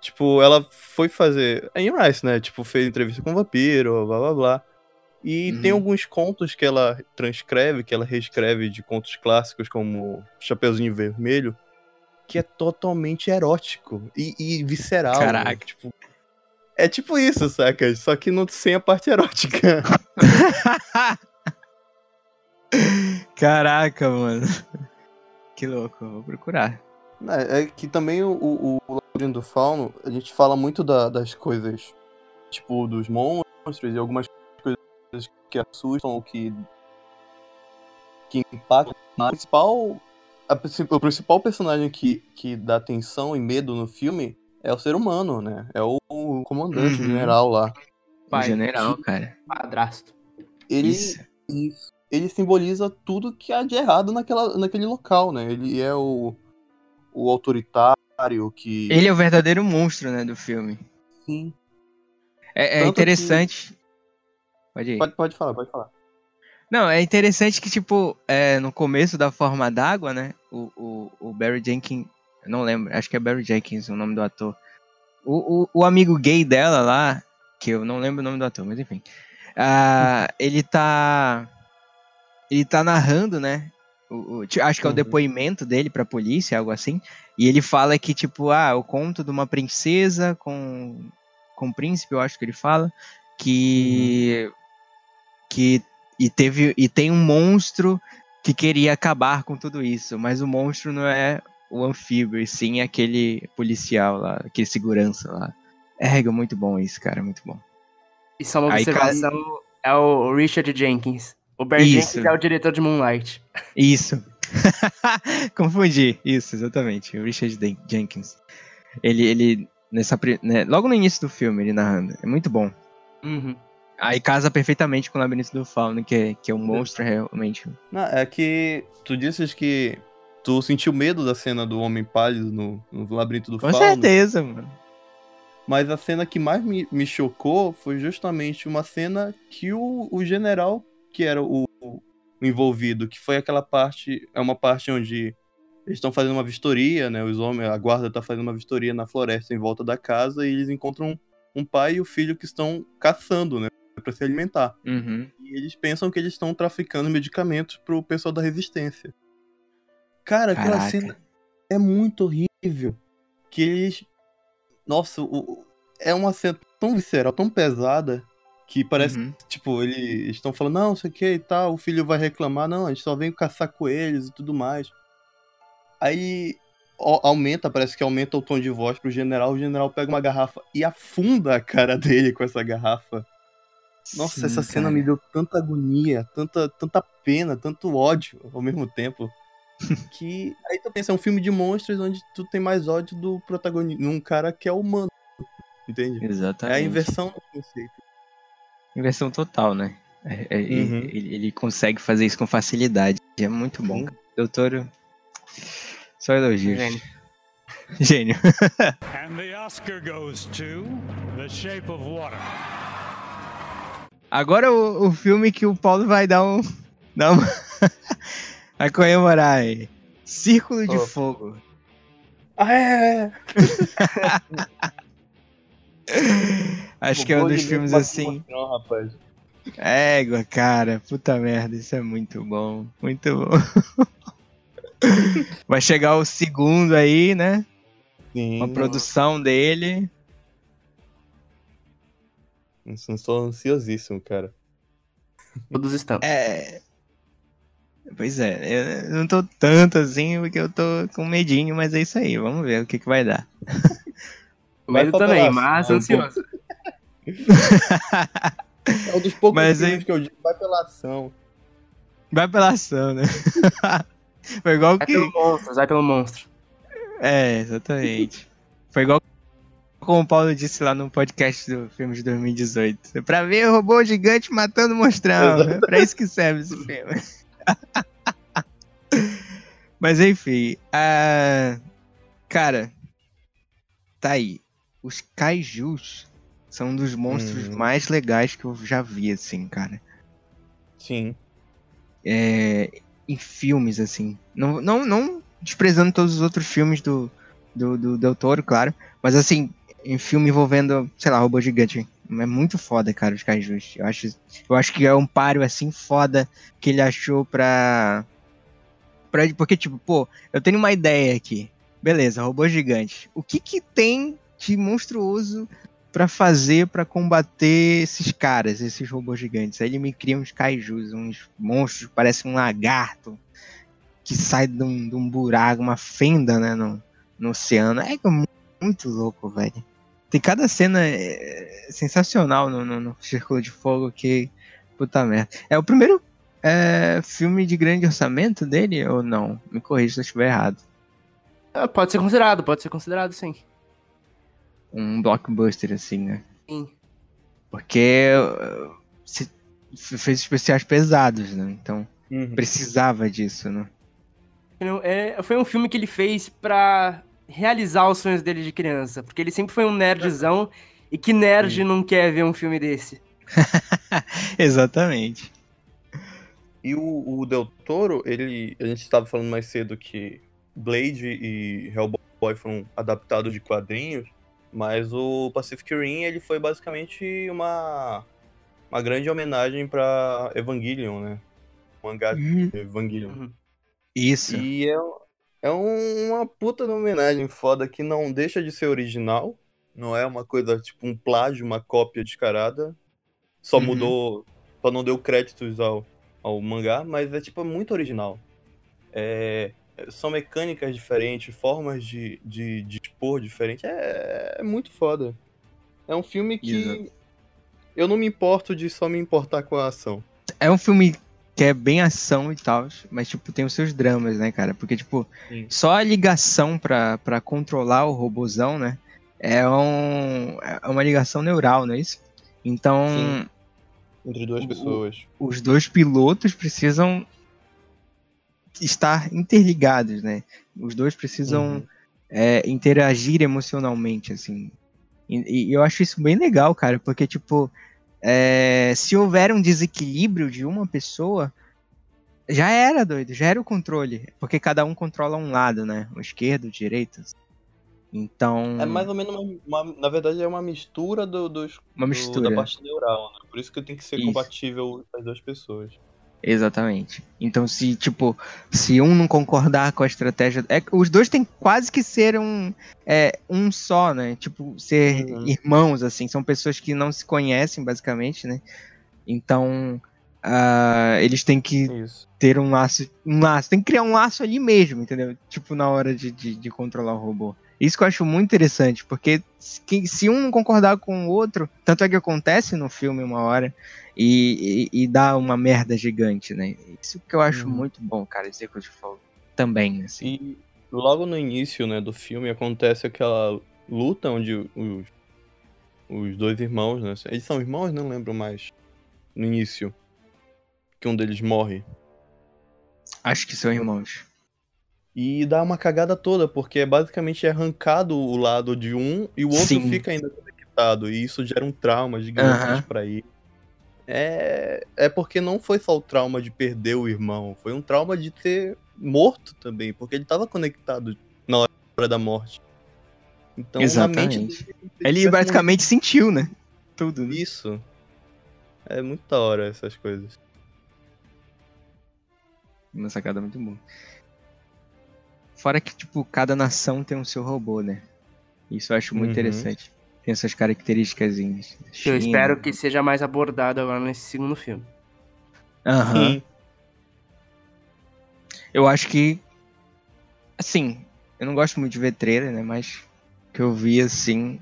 Tipo, ela foi fazer. A Anne Rice, né? Tipo, fez entrevista com o vampiro, blá blá blá. E uhum. tem alguns contos que ela transcreve, que ela reescreve de contos clássicos, como Chapeuzinho Vermelho, que é totalmente erótico e, e visceral. Né? Caraca. Né? Tipo, é tipo isso, saca? Só que não sem a parte erótica. Caraca, mano. Que louco, vou procurar. É, é que também o, o, o Labirinto do Fauno, a gente fala muito da, das coisas, tipo, dos monstros e algumas coisas que assustam ou que, que impactam. A principal a, o principal personagem que, que dá atenção e medo no filme é o ser humano, né? É o, o comandante, uhum. o general lá. Pai, general, cara. Padrasto. Ele, isso. ele simboliza tudo que há de errado naquela, naquele local, né? Ele é o, o autoritário que. Ele é o verdadeiro monstro, né, do filme. Sim. É, é interessante. Que... Pode ir. Pode, pode falar, pode falar. Não, é interessante que, tipo, é, no começo da Forma d'Água, né? O, o, o Barry Jenkins. Não lembro, acho que é Barry Jenkins o nome do ator. O, o, o amigo gay dela lá, que eu não lembro o nome do ator, mas enfim. Uh, ele tá. Ele tá narrando, né? O, o, acho que é o uhum. depoimento dele pra polícia, algo assim. E ele fala que, tipo, ah, o conto de uma princesa com, com um príncipe, eu acho que ele fala, que. Uhum. que e teve e tem um monstro que queria acabar com tudo isso, mas o monstro não é o anfíbio, e sim aquele policial lá, aquele segurança lá. É muito bom isso, cara, muito bom. E só uma observação, é o Richard Jenkins. O Barry Jenkins é o diretor de Moonlight. Isso. Confundi. Isso, exatamente. O Richard Jenkins. Ele, ele nessa, né, logo no início do filme, ele narrando. É muito bom. Uhum. Aí casa perfeitamente com o Labirinto do Fauno, que é, que é um monstro realmente. Não, é que tu disses que tu sentiu medo da cena do Homem Pálido no, no Labirinto do com Fauno. Com certeza, mano. Mas a cena que mais me, me chocou foi justamente uma cena que o, o general, que era o, o envolvido, que foi aquela parte, é uma parte onde eles estão fazendo uma vistoria, né? Os homens, a guarda tá fazendo uma vistoria na floresta em volta da casa e eles encontram um pai e o filho que estão caçando, né? Para se alimentar. Uhum. E eles pensam que eles estão traficando medicamentos pro pessoal da resistência. Cara, aquela Caraca. cena é muito horrível. Que eles. Nossa, o... é uma cena tão visceral, tão pesada. Que parece, uhum. tipo, eles estão falando, não, sei o que e tal, o filho vai reclamar, não, a gente só vem caçar coelhos e tudo mais. Aí aumenta, parece que aumenta o tom de voz pro general, o general pega uma garrafa e afunda a cara dele com essa garrafa. Nossa, Sim, essa cara. cena me deu tanta agonia, tanta, tanta pena, tanto ódio ao mesmo tempo. que aí tu pensa, é um filme de monstros onde tu tem mais ódio do protagonista, num cara que é humano. Entende? Exatamente. É a inversão do conceito. Inversão total, né? É, é, uhum. ele, ele, consegue fazer isso com facilidade. É muito bom. Uhum. Doutor, só elogios. Gênio. Gênio. And the Oscar goes to The Shape of Water. Agora o, o filme que o Paulo vai dar um. Dar uma vai comemorar aí. Círculo de oh. Fogo. Ah, é! Acho que é um dos filmes assim. Não, rapaz. Égua, cara, puta merda, isso é muito bom. Muito bom. Vai chegar o segundo aí, né? Sim. Uma produção dele. Estou ansiosíssimo, cara. Todos estamos. É. Pois é, eu não tô tanto assim porque eu tô com medinho, mas é isso aí, vamos ver o que, que vai dar. Medo também, mas ansioso. é um dos poucos mas, filmes que eu digo, vai pela ação. Vai pela ação, né? Foi igual vai que. Pelo monstro, vai pelo monstro. É, exatamente. Foi igual como o Paulo disse lá no podcast do filme de 2018. É pra ver o robô gigante matando monstrão. É pra isso que serve esse filme. Mas enfim, uh, cara, tá aí. Os kaijus são um dos monstros hum. mais legais que eu já vi, assim, cara. Sim. É, em filmes, assim. Não, não, não desprezando todos os outros filmes do, do, do Del Toro, claro. Mas assim, em filme envolvendo, sei lá, robô gigante. É muito foda, cara, os kaijus. Eu acho, eu acho que é um páreo assim foda que ele achou pra. pra. Porque, tipo, pô, eu tenho uma ideia aqui. Beleza, robô gigante. O que que tem de monstruoso para fazer para combater esses caras, esses robôs gigantes? Aí ele me cria uns kaijus, uns monstros, parece um lagarto que sai de um, de um buraco, uma fenda, né, no, no oceano. É muito louco, velho. Tem cada cena é, sensacional no, no, no, Círculo de Fogo que. Puta merda. É o primeiro é, filme de grande orçamento dele ou não? Me corrija se eu estiver errado. É, pode ser considerado, pode ser considerado sim. Um blockbuster, assim, né? Sim. Porque se, fez especiais pesados, né? Então uhum. precisava disso, né? É, foi um filme que ele fez pra realizar os sonhos dele de criança. Porque ele sempre foi um nerdzão. E que nerd Sim. não quer ver um filme desse? Exatamente. E o, o, Del Toro, ele. A gente estava falando mais cedo que Blade e Hellboy foram adaptados de quadrinhos. Mas o Pacific Rim, ele foi basicamente uma. Uma grande homenagem para Evangelion, né? O mangá de uhum. Evangelion. Uhum. Isso. E é, é uma puta homenagem foda que não deixa de ser original. Não é uma coisa tipo um plágio, uma cópia descarada. Só uhum. mudou. Só não deu créditos ao, ao mangá, mas é tipo muito original. É, são mecânicas diferentes, formas de, de, de expor diferentes. É, é, muito foda. É um filme que. Exato. Eu não me importo de só me importar com a ação. É um filme que é bem ação e tal, mas, tipo, tem os seus dramas, né, cara? Porque, tipo, Sim. só a ligação pra, pra controlar o robozão, né, é, um, é uma ligação neural, não é isso? Então... Sim. Entre duas pessoas. O, os dois pilotos precisam estar interligados, né? Os dois precisam uhum. é, interagir emocionalmente, assim. E, e, eu acho isso bem legal, cara, porque, tipo, é, se houver um desequilíbrio de uma pessoa, já era, doido, já era o controle. Porque cada um controla um lado, né? O esquerdo, o direito. Então. É mais ou menos uma. uma na verdade, é uma mistura do, dos, uma mistura. Do, da parte neural, né? Por isso que tem que ser isso. compatível as duas pessoas. Exatamente. Então, se, tipo, se um não concordar com a estratégia. É, os dois têm quase que ser um, é, um só, né? Tipo, ser uhum. irmãos, assim. São pessoas que não se conhecem, basicamente, né? Então, uh, eles têm que Isso. ter um laço. Um laço. Tem que criar um laço ali mesmo, entendeu? Tipo, na hora de, de, de controlar o robô. Isso que eu acho muito interessante, porque se, um não concordar com o outro, tanto é que acontece no filme uma hora, e, e, e dá uma merda gigante, né? Isso que eu acho uhum. muito bom, cara, de Fogo. Também, assim. E logo no início, né, do filme acontece aquela luta onde os, os dois irmãos, né? Eles são irmãos, não lembro mais. No início. Que um deles morre. Acho que são irmãos. E dá uma cagada toda, porque é basicamente arrancado o lado de um e o outro Sim. fica ainda conectado. E isso gera um trauma gigante uhum. pra ele. É, é porque não foi só o trauma de perder o irmão, foi um trauma de ter morto também, porque ele estava conectado na hora da morte. Então, Exatamente. Ele, ele basicamente muito... sentiu, né? Tudo. Né? Isso. É muito da hora essas coisas. Uma sacada muito boa. Fora que, tipo, cada nação tem um seu robô, né? Isso eu acho muito uhum. interessante. tem essas características. Eu espero que seja mais abordado agora nesse segundo filme. Aham. Uhum. Eu acho que. Assim, eu não gosto muito de ver trailer, né? Mas que eu vi assim.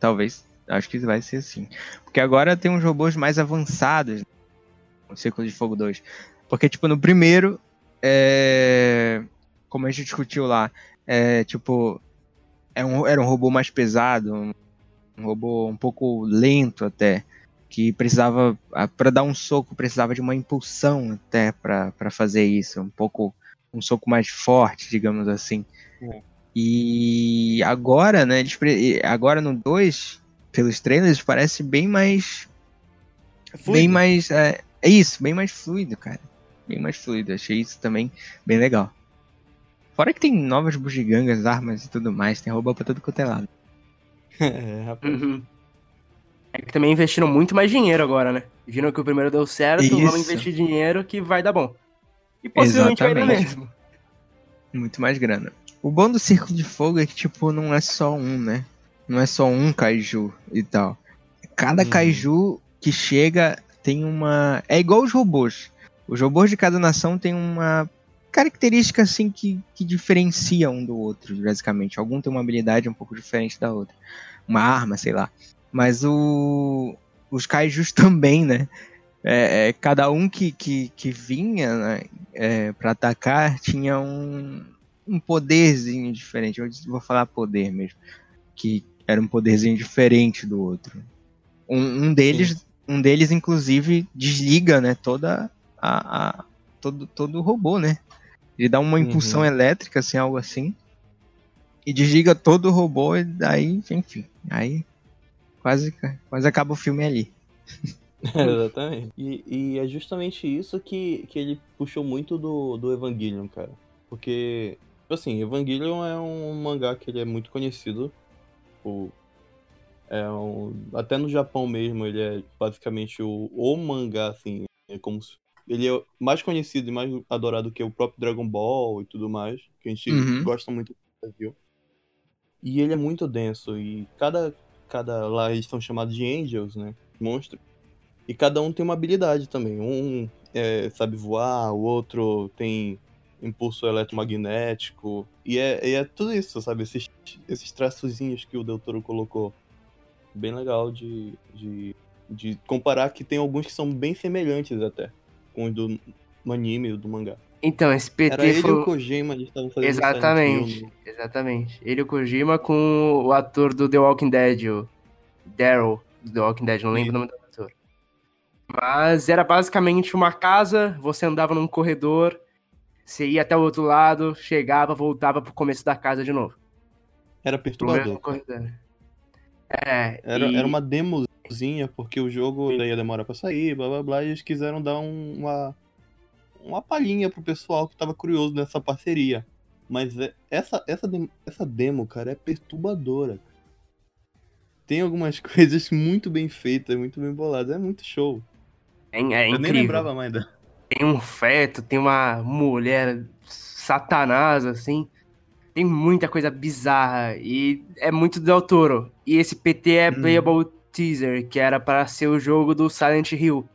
Talvez. Acho que vai ser assim. Porque agora tem uns robôs mais avançados. No Círculo de Fogo 2. Porque, tipo, no primeiro. É... Como a gente discutiu lá. É, tipo. É um, era um robô mais pesado. Um, um robô um pouco lento até que precisava para dar um soco precisava de uma impulsão até para fazer isso um pouco um soco mais forte digamos assim é. e agora né eles, agora no 2 pelos trailers parece bem mais fluido. bem mais é, é, isso bem mais fluido cara bem mais fluido achei isso também bem legal fora que tem novas bugigangas armas e tudo mais tem robô para todo quanto é lado é, rapaz. Uhum. É que também investiram muito mais dinheiro agora, né? Viram que o primeiro deu certo, Isso. vamos investir dinheiro que vai dar bom. E possivelmente Exatamente. vai dar mesmo. Muito mais grana. O bom do Círculo de Fogo é que, tipo, não é só um, né? Não é só um kaiju e tal. Cada hum. kaiju que chega tem uma. É igual os robôs. Os robôs de cada nação tem uma característica assim que, que diferencia um do outro, basicamente. Algum tem uma habilidade um pouco diferente da outra. Uma arma, sei lá. Mas o, os kaijus também, né? É, é, cada um que, que, que vinha né, é, para atacar tinha um, um poderzinho diferente. Eu vou falar poder mesmo. Que era um poderzinho diferente do outro. Um, um deles, um deles, inclusive, desliga né, toda a, a todo, todo o robô, né? Ele dá uma impulsão uhum. elétrica, assim, algo assim. E desliga todo o robô e daí, enfim. Aí quase, quase acaba o filme ali. É, exatamente. E, e, é justamente isso que, que ele puxou muito do, do Evangelion, cara. Porque, tipo assim, Evangelion é um mangá que ele é muito conhecido. Tipo, é um, até no Japão mesmo, ele é basicamente o, o mangá, assim. É como se, ele é mais conhecido e mais adorado que o próprio Dragon Ball e tudo mais. Que a gente uhum. gosta muito do Brasil. E ele é muito denso. E cada, cada lá eles são chamados de angels, né? Monstros. E cada um tem uma habilidade também. Um é, sabe voar, o outro tem impulso eletromagnético. E é, e é tudo isso, sabe? Esses, esses traçozinhos que o Del Toro colocou. Bem legal de, de, de comparar que tem alguns que são bem semelhantes até com os do anime, do mangá. Então, esse PT Era ele foi... e o Kojima, eles estavam fazendo Exatamente, exatamente. Ele e o Kojima com o ator do The Walking Dead, o Daryl, do The Walking Dead, não lembro o nome do ator. Mas era basicamente uma casa, você andava num corredor, você ia até o outro lado, chegava, voltava pro começo da casa de novo. Era perturbador. É, era, e... era uma demozinha, porque o jogo ainda ia demorar pra sair, blá blá blá, e eles quiseram dar um, uma uma palhinha pro pessoal que tava curioso nessa parceria. Mas é, essa, essa, essa demo, cara, é perturbadora. Tem algumas coisas muito bem feitas, muito bem boladas. É muito show. É, é Eu nem lembrava mais da. Tem um feto, tem uma mulher satanás, assim. Tem muita coisa bizarra. E é muito Del Toro. E esse PT é hum. Playable Teaser, que era para ser o jogo do Silent Hill.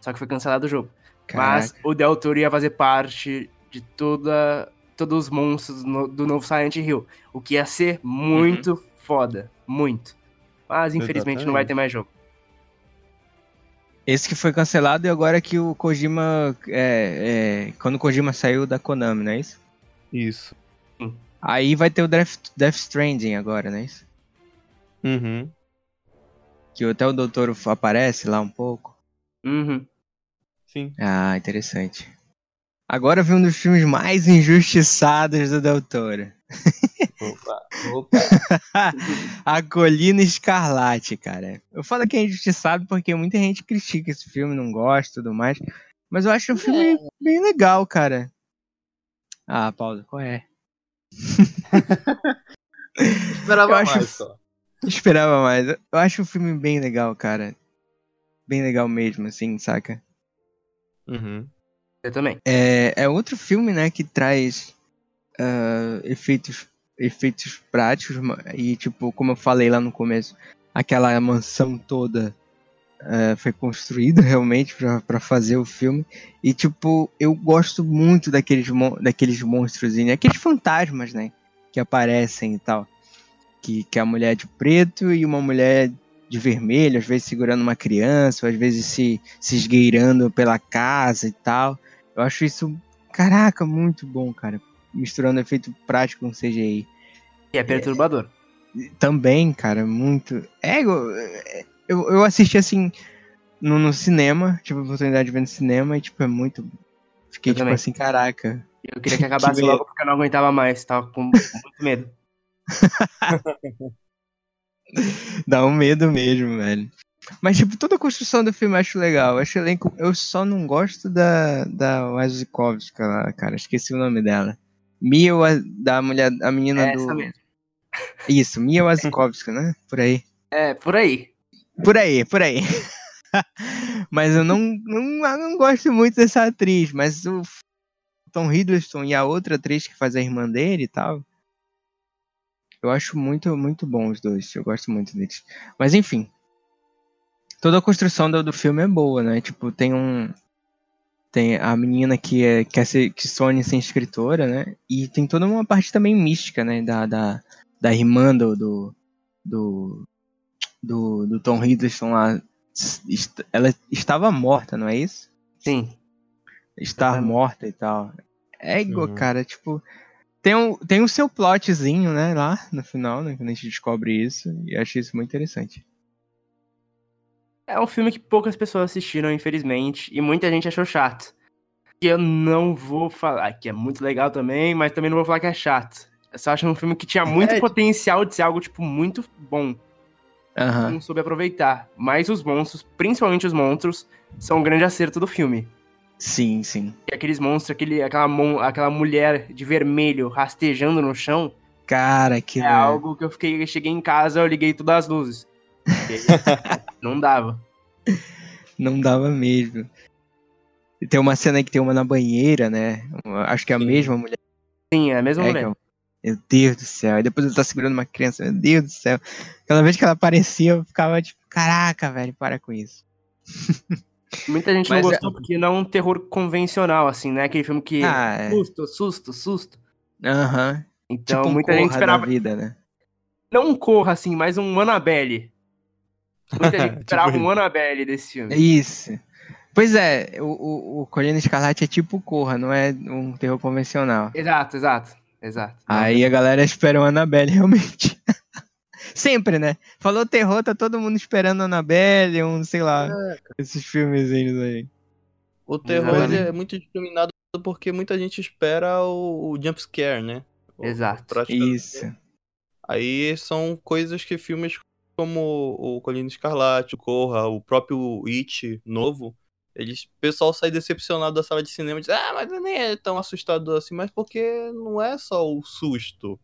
Só que foi cancelado o jogo. Caraca. Mas o Del Toro ia fazer parte de toda, todos os monstros no, do novo Silent Hill. O que ia ser muito uhum. foda. Muito. Mas infelizmente Exatamente. não vai ter mais jogo. Esse que foi cancelado e agora que o Kojima. É, é, quando o Kojima saiu da Konami, não é isso? Isso. Aí vai ter o Death, Death Stranding agora, não é isso? Uhum. Que até o Doutor aparece lá um pouco. Uhum. Sim. Ah, interessante. Agora vem um dos filmes mais injustiçados do Del Toro. Opa, opa. a Colina Escarlate, cara. Eu falo que é injustiçado porque muita gente critica esse filme, não gosta e tudo mais. Mas eu acho um filme é. bem legal, cara. Ah, Paulo, qual é? Esperava acho... mais só. Esperava mais. Eu acho o filme bem legal, cara. Bem legal mesmo, assim, saca? Uhum. Eu também. É, é outro filme, né, que traz uh, efeitos, efeitos práticos e, tipo, como eu falei lá no começo, aquela mansão toda uh, foi construída realmente para fazer o filme. E, tipo, eu gosto muito daqueles, daqueles monstros, aqueles fantasmas, né? Que aparecem e tal. Que, que é a mulher de preto e uma mulher de vermelho, às vezes segurando uma criança, ou às vezes se, se esgueirando pela casa e tal. Eu acho isso, caraca, muito bom, cara. Misturando efeito prático com CGI. E é perturbador. É, também, cara, muito. É, eu, eu assisti assim no, no cinema, tive a oportunidade de ver no cinema e, tipo, é muito. Fiquei, eu tipo também. assim, caraca. Eu queria que acabasse que logo porque eu não aguentava mais, tava com muito medo. Dá um medo mesmo, velho. Mas, tipo, toda a construção do filme eu acho legal. Eu acho elenco. Eu só não gosto da, da Wazikovska lá, cara. Esqueci o nome dela. Mia, da mulher, a menina é do. Essa mesmo. Isso, Mia Wazikovska, né? Por aí. É, por aí. Por aí, por aí. mas eu não, não, não gosto muito dessa atriz. Mas o Tom Hiddleston e a outra atriz que faz a irmã dele e tal. Eu acho muito, muito bom os dois. Eu gosto muito deles. Mas enfim. Toda a construção do, do filme é boa, né? Tipo, tem um. Tem a menina que é, quer ser, que sonha ser escritora, né? E tem toda uma parte também mística, né? Da, da, da irmã do, do, do, do, do Tom Hiddleston lá. Ela estava morta, não é isso? Sim. Estar morta e tal. É igual, uhum. cara, tipo, tem, um, tem o seu plotzinho, né, lá no final, né, quando a gente descobre isso, e achei isso muito interessante. É um filme que poucas pessoas assistiram, infelizmente, e muita gente achou chato. E eu não vou falar que é muito legal também, mas também não vou falar que é chato. Eu só acho um filme que tinha muito é. potencial de ser algo, tipo, muito bom. Uhum. Não soube aproveitar. Mas os monstros, principalmente os monstros, são um grande acerto do filme. Sim, sim. E aqueles monstros, aquele, aquela, aquela mulher de vermelho rastejando no chão. Cara, que. É algo que eu fiquei. Eu cheguei em casa, eu liguei todas as luzes. não dava. Não dava mesmo. E tem uma cena que tem uma na banheira, né? Acho que é a sim. mesma mulher. Sim, é a mesma é, mulher. É meu Deus do céu. E depois ele tá segurando uma criança. Meu Deus do céu. Cada vez que ela aparecia, eu ficava tipo, caraca, velho, para com isso. Muita gente Mas não gostou é... porque não é um terror convencional, assim, né? Aquele filme que. Ah, é. Susto, susto, susto. Aham. Uhum. Então, tipo um muita gente esperava. vida, né? Não um corra, assim, mas um Annabelle. Muita gente esperava tipo... um Annabelle desse filme. Isso. Pois é, o, o, o Colina Escarlate é tipo Corra, não é um terror convencional. Exato, exato, exato. Aí a galera espera o Annabelle, realmente. Sempre, né? Falou terror, tá todo mundo esperando Annabelle, um, sei lá, é, esses filmezinhos aí. O terror ele é muito discriminado porque muita gente espera o, o jump scare, né? Exato. Isso. Aí são coisas que filmes como o Colina Escarlate, o Corra, o próprio It novo, eles, o pessoal sai decepcionado da sala de cinema e diz, ah, mas nem é tão assustado assim, mas porque não é só o susto.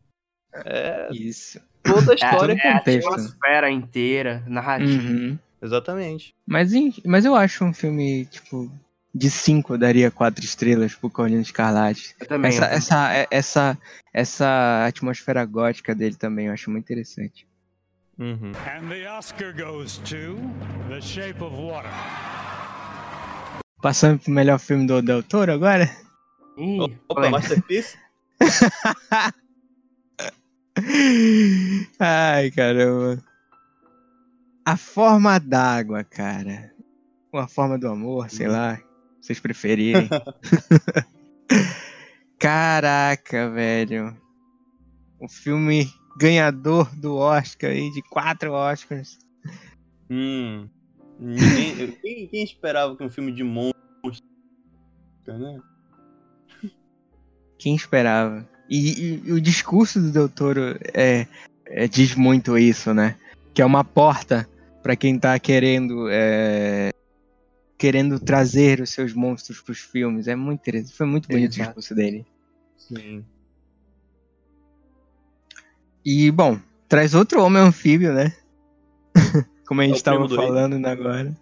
É Isso. Toda a história é, é a atmosfera inteira, narrativa. Uhum. Exatamente. Mas, mas eu acho um filme, tipo, de 5 eu daria 4 estrelas pro Colina Escarlate. Eu também. Essa, eu também. essa, essa, essa atmosfera gótica dele também eu acho muito interessante. Uhum. And the Oscar goes to The Shape of Water. Passando pro melhor filme do Del Toro agora? Ih, Opa, Masterpiece? Ai, caramba. A forma d'água, cara. Ou a forma do amor, sei lá. Vocês preferirem. Caraca, velho. O filme ganhador do Oscar aí, de quatro Oscars. Hum. Ninguém, quem, quem, esperava que um filme de monstro. Né? Quem esperava? E, e, o discurso do Doutor é, é, diz muito isso, né? Que é uma porta para quem tá querendo é, querendo trazer os seus monstros pros filmes. É muito interessante. Foi muito bonito Exato. o discurso dele. Sim. E, bom, traz outro homem anfíbio, né? Como a gente estava é falando agora.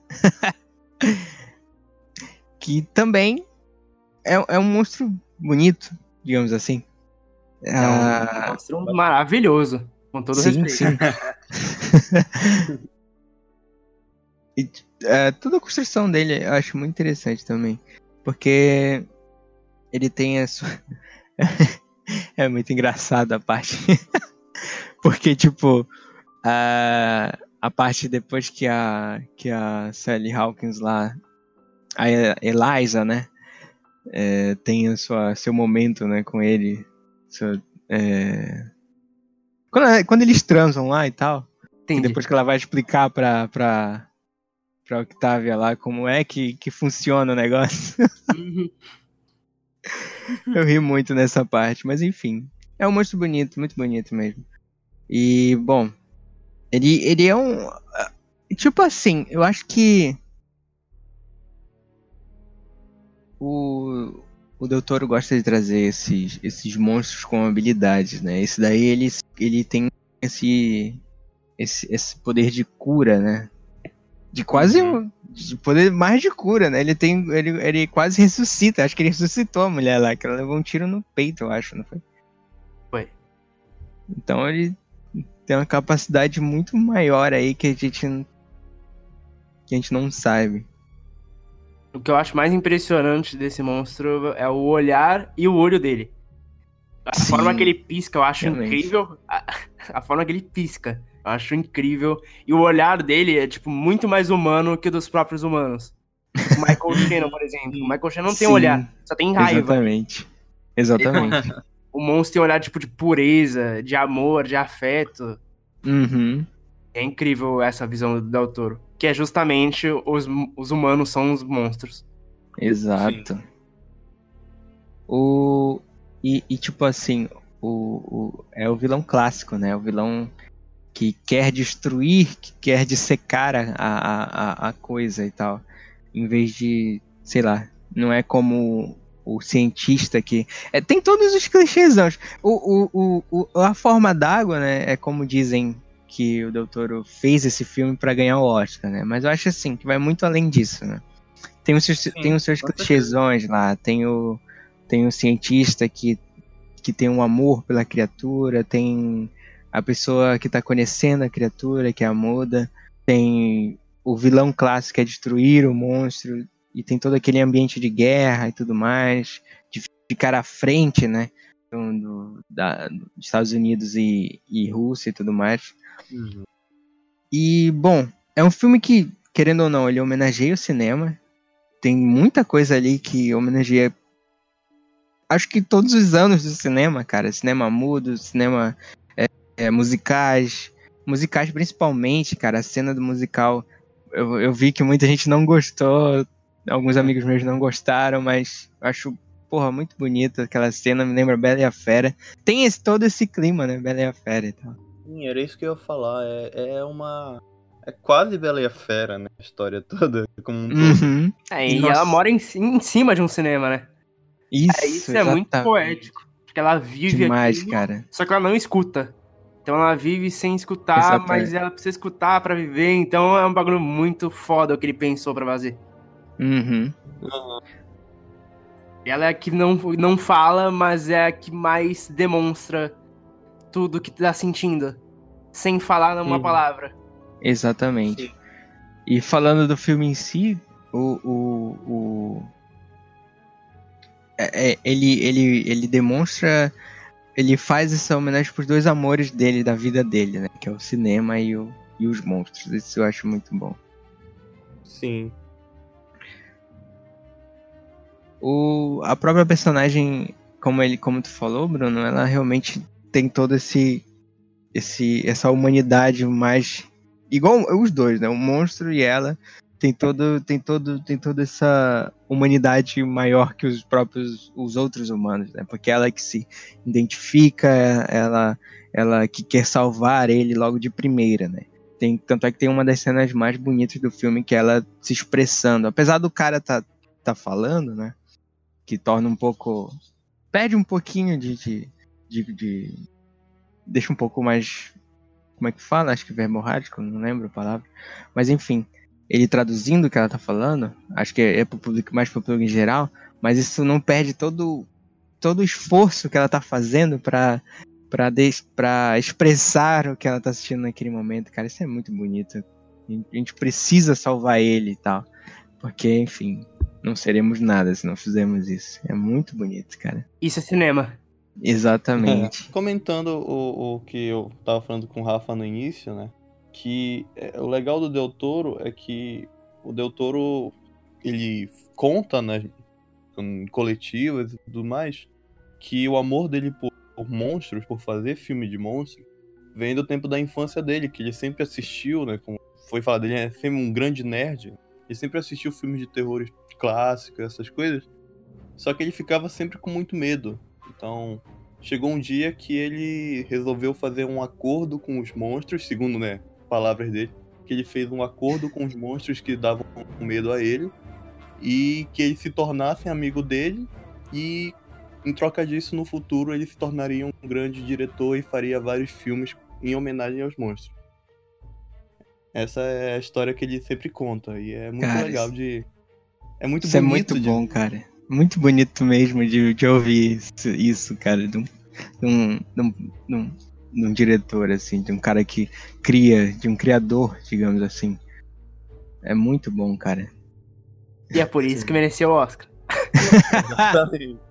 que também é, é um monstro bonito, digamos assim. É um ah, monstro maravilhoso, com todo sim, respeito. Sim. e, é, toda a construção dele eu acho muito interessante também. Porque ele tem a sua. é muito engraçado a parte. porque, tipo, a, a parte depois que a, que a Sally Hawkins lá. A Eliza, né? É, tem a sua, seu momento né, com ele. É... quando, quando eles transam lá e tal. E depois que ela vai explicar pra, pra, pra Octavia lá como é que, que funciona o negócio. Uhum. Eu ri muito nessa parte, mas enfim. É um monstro bonito, muito bonito mesmo. E, bom, ele, ele é um. Tipo assim, eu acho que. O, o Doutor gosta de trazer esses, esses monstros com habilidades, né? Esse daí ele, ele tem esse, esse, esse poder de cura, né? De quase uhum. de poder mais de cura, né? Ele tem. Ele, ele quase ressuscita. Acho que ele ressuscitou a mulher lá, que ela levou um tiro no peito, eu acho, não foi? Foi. Então ele tem uma capacidade muito maior aí que a gente. que a gente não sabe. O que eu acho mais impressionante desse monstro é o olhar e o olho dele. A Sim, forma que ele pisca, eu acho realmente. incrível. A, a forma que ele pisca. Eu acho incrível. E o olhar dele é, tipo, muito mais humano que o dos próprios humanos. O Michael Shannon, por exemplo. O Michael Shannon não tem Sim, olhar, só tem raiva. Exatamente. Exatamente. o monstro tem um olhar, tipo, de pureza, de amor, de afeto. Uhum. É incrível essa visão do Del Toro. Que é justamente os, os humanos são os monstros. Exato. Sim. O... E, e, tipo assim, o, o, é o vilão clássico, né? O vilão que quer destruir, que quer dissecar a, a, a coisa e tal. Em vez de, sei lá, não é como o cientista que. É, tem todos os clichês. O, o, o, a forma d'água, né? É como dizem que o doutor fez esse filme para ganhar o Oscar, né? Mas eu acho assim, que vai muito além disso, né? Tem os seus, Sim, tem os seus clichêsões lá, tem o, tem o cientista que, que tem um amor pela criatura, tem a pessoa que está conhecendo a criatura, que é a muda, tem o vilão clássico que é destruir o monstro, e tem todo aquele ambiente de guerra e tudo mais, de ficar à frente, né? Do, do da, dos Estados Unidos e, e Rússia e tudo mais. Uhum. E, bom, é um filme que, querendo ou não, ele homenageia o cinema. Tem muita coisa ali que homenageia. Acho que todos os anos do cinema, cara. Cinema mudo, cinema é, musicais. Musicais principalmente, cara. A cena do musical. Eu, eu vi que muita gente não gostou. Alguns amigos meus não gostaram, mas acho, porra, muito bonita aquela cena. Me lembra Bela e a Fera. Tem esse, todo esse clima, né? Bela e a Fera e tal. Sim, era isso que eu ia falar. É, é uma. É quase Bela e a Fera, né? A história toda. Como um uhum. É, e Nossa. ela mora em, em cima de um cinema, né? Isso, é, isso é muito poético. Porque ela vive Demais, aquilo, cara. Só que ela não escuta. Então ela vive sem escutar, Exato. mas ela precisa escutar para viver. Então é um bagulho muito foda o que ele pensou para fazer. Uhum. Ela é a que não, não fala, mas é a que mais demonstra tudo que tá sentindo. Sem falar numa uhum. palavra. Exatamente. Sim. E falando do filme em si, o. o, o... É, é ele, ele, ele demonstra ele faz essa homenagem pros dois amores dele, da vida dele, né? Que é o cinema e, o, e os monstros. Isso eu acho muito bom. Sim. O, a própria personagem, como ele, como tu falou, Bruno, ela realmente tem todo esse, esse essa humanidade mais igual os dois, né? O monstro e ela tem todo tem todo tem toda essa humanidade maior que os próprios os outros humanos né? Porque ela é que se identifica ela ela que quer salvar ele logo de primeira né? Tem tanto é que tem uma das cenas mais bonitas do filme que é ela se expressando. Apesar do cara tá tá falando né? Que torna um pouco perde um pouquinho de, de, de, de deixa um pouco mais como é que fala acho que verborrágico não lembro a palavra mas enfim ele traduzindo o que ela tá falando, acho que é, é pro público, mais pro público em geral, mas isso não perde todo todo o esforço que ela tá fazendo pra, pra, pra expressar o que ela tá assistindo naquele momento, cara, isso é muito bonito. A gente precisa salvar ele e tal. Porque, enfim, não seremos nada se não fizermos isso. É muito bonito, cara. Isso é cinema. Exatamente. É, comentando o, o que eu tava falando com o Rafa no início, né? Que é, o legal do Del Toro é que o Del Toro, ele conta, né? Em coletivas e tudo mais, que o amor dele por, por monstros, por fazer filme de monstros, vem do tempo da infância dele, que ele sempre assistiu, né? Como foi falado, ele é sempre um grande nerd. Ele sempre assistiu filmes de terror clássicos, essas coisas. Só que ele ficava sempre com muito medo. Então, chegou um dia que ele resolveu fazer um acordo com os monstros, segundo, né, palavras dele, que ele fez um acordo com os monstros que davam medo a ele e que eles se tornassem amigo dele e em troca disso no futuro ele se tornaria um grande diretor e faria vários filmes em homenagem aos monstros. Essa é a história que ele sempre conta e é muito cara, legal de é muito isso bonito. é muito bom, cara. Muito bonito mesmo de, de ouvir isso, isso, cara, de um, de um, de um, de um, diretor, assim, de um cara que cria, de um criador, digamos assim. É muito bom, cara. E é por isso que mereceu o Oscar.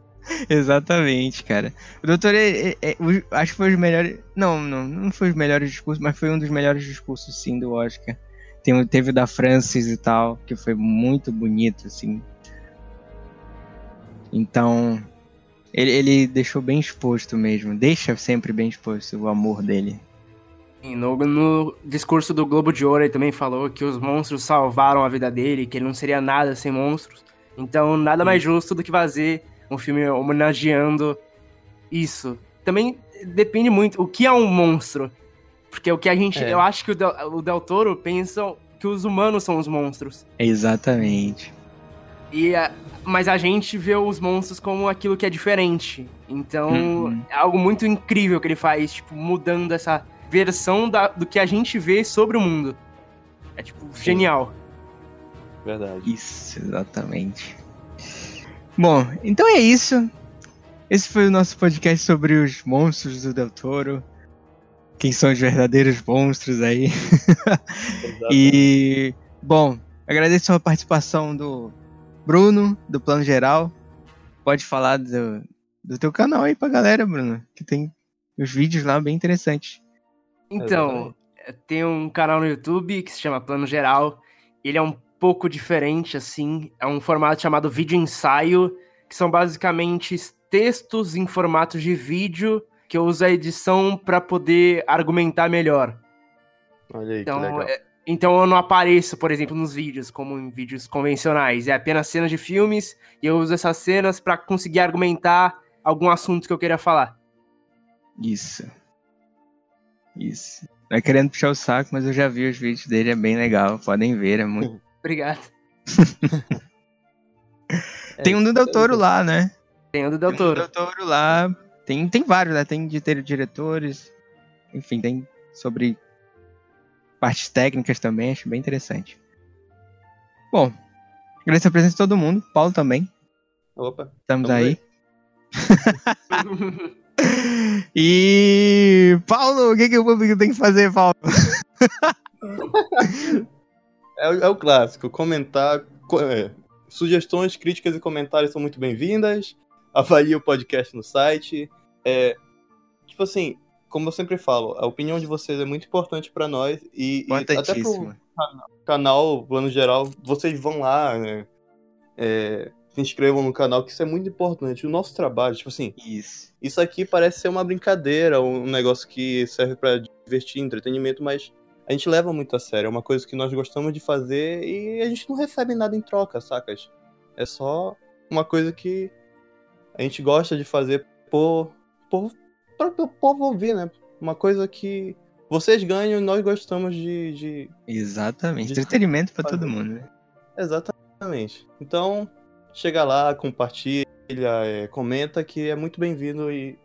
Exatamente, cara. O doutor, é, é, é, acho que foi os melhores. Não, não, não foi os melhores discursos, mas foi um dos melhores discursos, sim, do Oscar. Tem, teve o da Francis e tal, que foi muito bonito, assim. Então, ele, ele deixou bem exposto mesmo. Deixa sempre bem exposto o amor dele. No, no, discurso do Globo de Ouro, ele também falou que os monstros salvaram a vida dele, que ele não seria nada sem monstros. Então, nada mais justo do que fazer um filme homenageando isso. Também depende muito o que é um monstro. Porque o que a gente. É. Eu acho que o Del, o Del Toro pensa que os humanos são os monstros. Exatamente. E a, mas a gente vê os monstros como aquilo que é diferente. Então, uhum. é algo muito incrível que ele faz, tipo, mudando essa versão da, do que a gente vê sobre o mundo. É, tipo, Sim. genial. Verdade. Isso, exatamente. Bom, então é isso. Esse foi o nosso podcast sobre os monstros do Del Toro quem são os verdadeiros monstros aí. e, bom, agradeço a participação do Bruno, do Plano Geral. Pode falar do, do teu canal aí pra galera, Bruno, que tem os vídeos lá bem interessantes. Então, tem um canal no YouTube que se chama Plano Geral. Ele é um pouco diferente, assim. É um formato chamado vídeo ensaio, que são basicamente textos em formato de vídeo que eu uso a edição para poder argumentar melhor. Olha aí, então, que legal. É, então eu não apareço, por exemplo, nos vídeos, como em vídeos convencionais. É apenas cenas de filmes e eu uso essas cenas para conseguir argumentar algum assunto que eu queira falar. Isso. Isso. Não é querendo puxar o saco, mas eu já vi os vídeos dele, é bem legal. Podem ver, é muito. Obrigado. Tem um do Del Toro lá, né? Tem um do Del Toro. Tem um do Del Toro lá, tem, tem vários, né? Tem de ter diretores, enfim, tem sobre partes técnicas também, acho bem interessante. Bom, agradeço a presença de todo mundo, Paulo também. Opa. Estamos aí. e Paulo, o que, que o público tem que fazer, Paulo? é, é, o clássico, comentar. É, sugestões, críticas e comentários são muito bem-vindas avalie o podcast no site. É, tipo assim, como eu sempre falo, a opinião de vocês é muito importante para nós e, e até pro canal, plano geral, vocês vão lá, né? É, se inscrevam no canal, que isso é muito importante. O nosso trabalho, tipo assim, isso, isso aqui parece ser uma brincadeira, um negócio que serve para divertir, entretenimento, mas a gente leva muito a sério. É uma coisa que nós gostamos de fazer e a gente não recebe nada em troca, sacas? É só uma coisa que a gente gosta de fazer por, por, para o povo ouvir, né? Uma coisa que vocês ganham e nós gostamos de. de Exatamente. De Entretenimento para todo mundo, né? Exatamente. Então, chega lá, compartilha, é, comenta que é muito bem-vindo e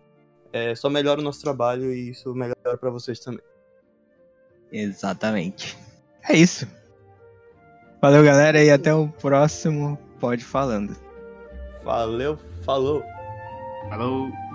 é, só melhora o nosso trabalho e isso melhora para vocês também. Exatamente. É isso. Valeu, galera, e até o próximo Pode Falando. Valeu, falou! Falou!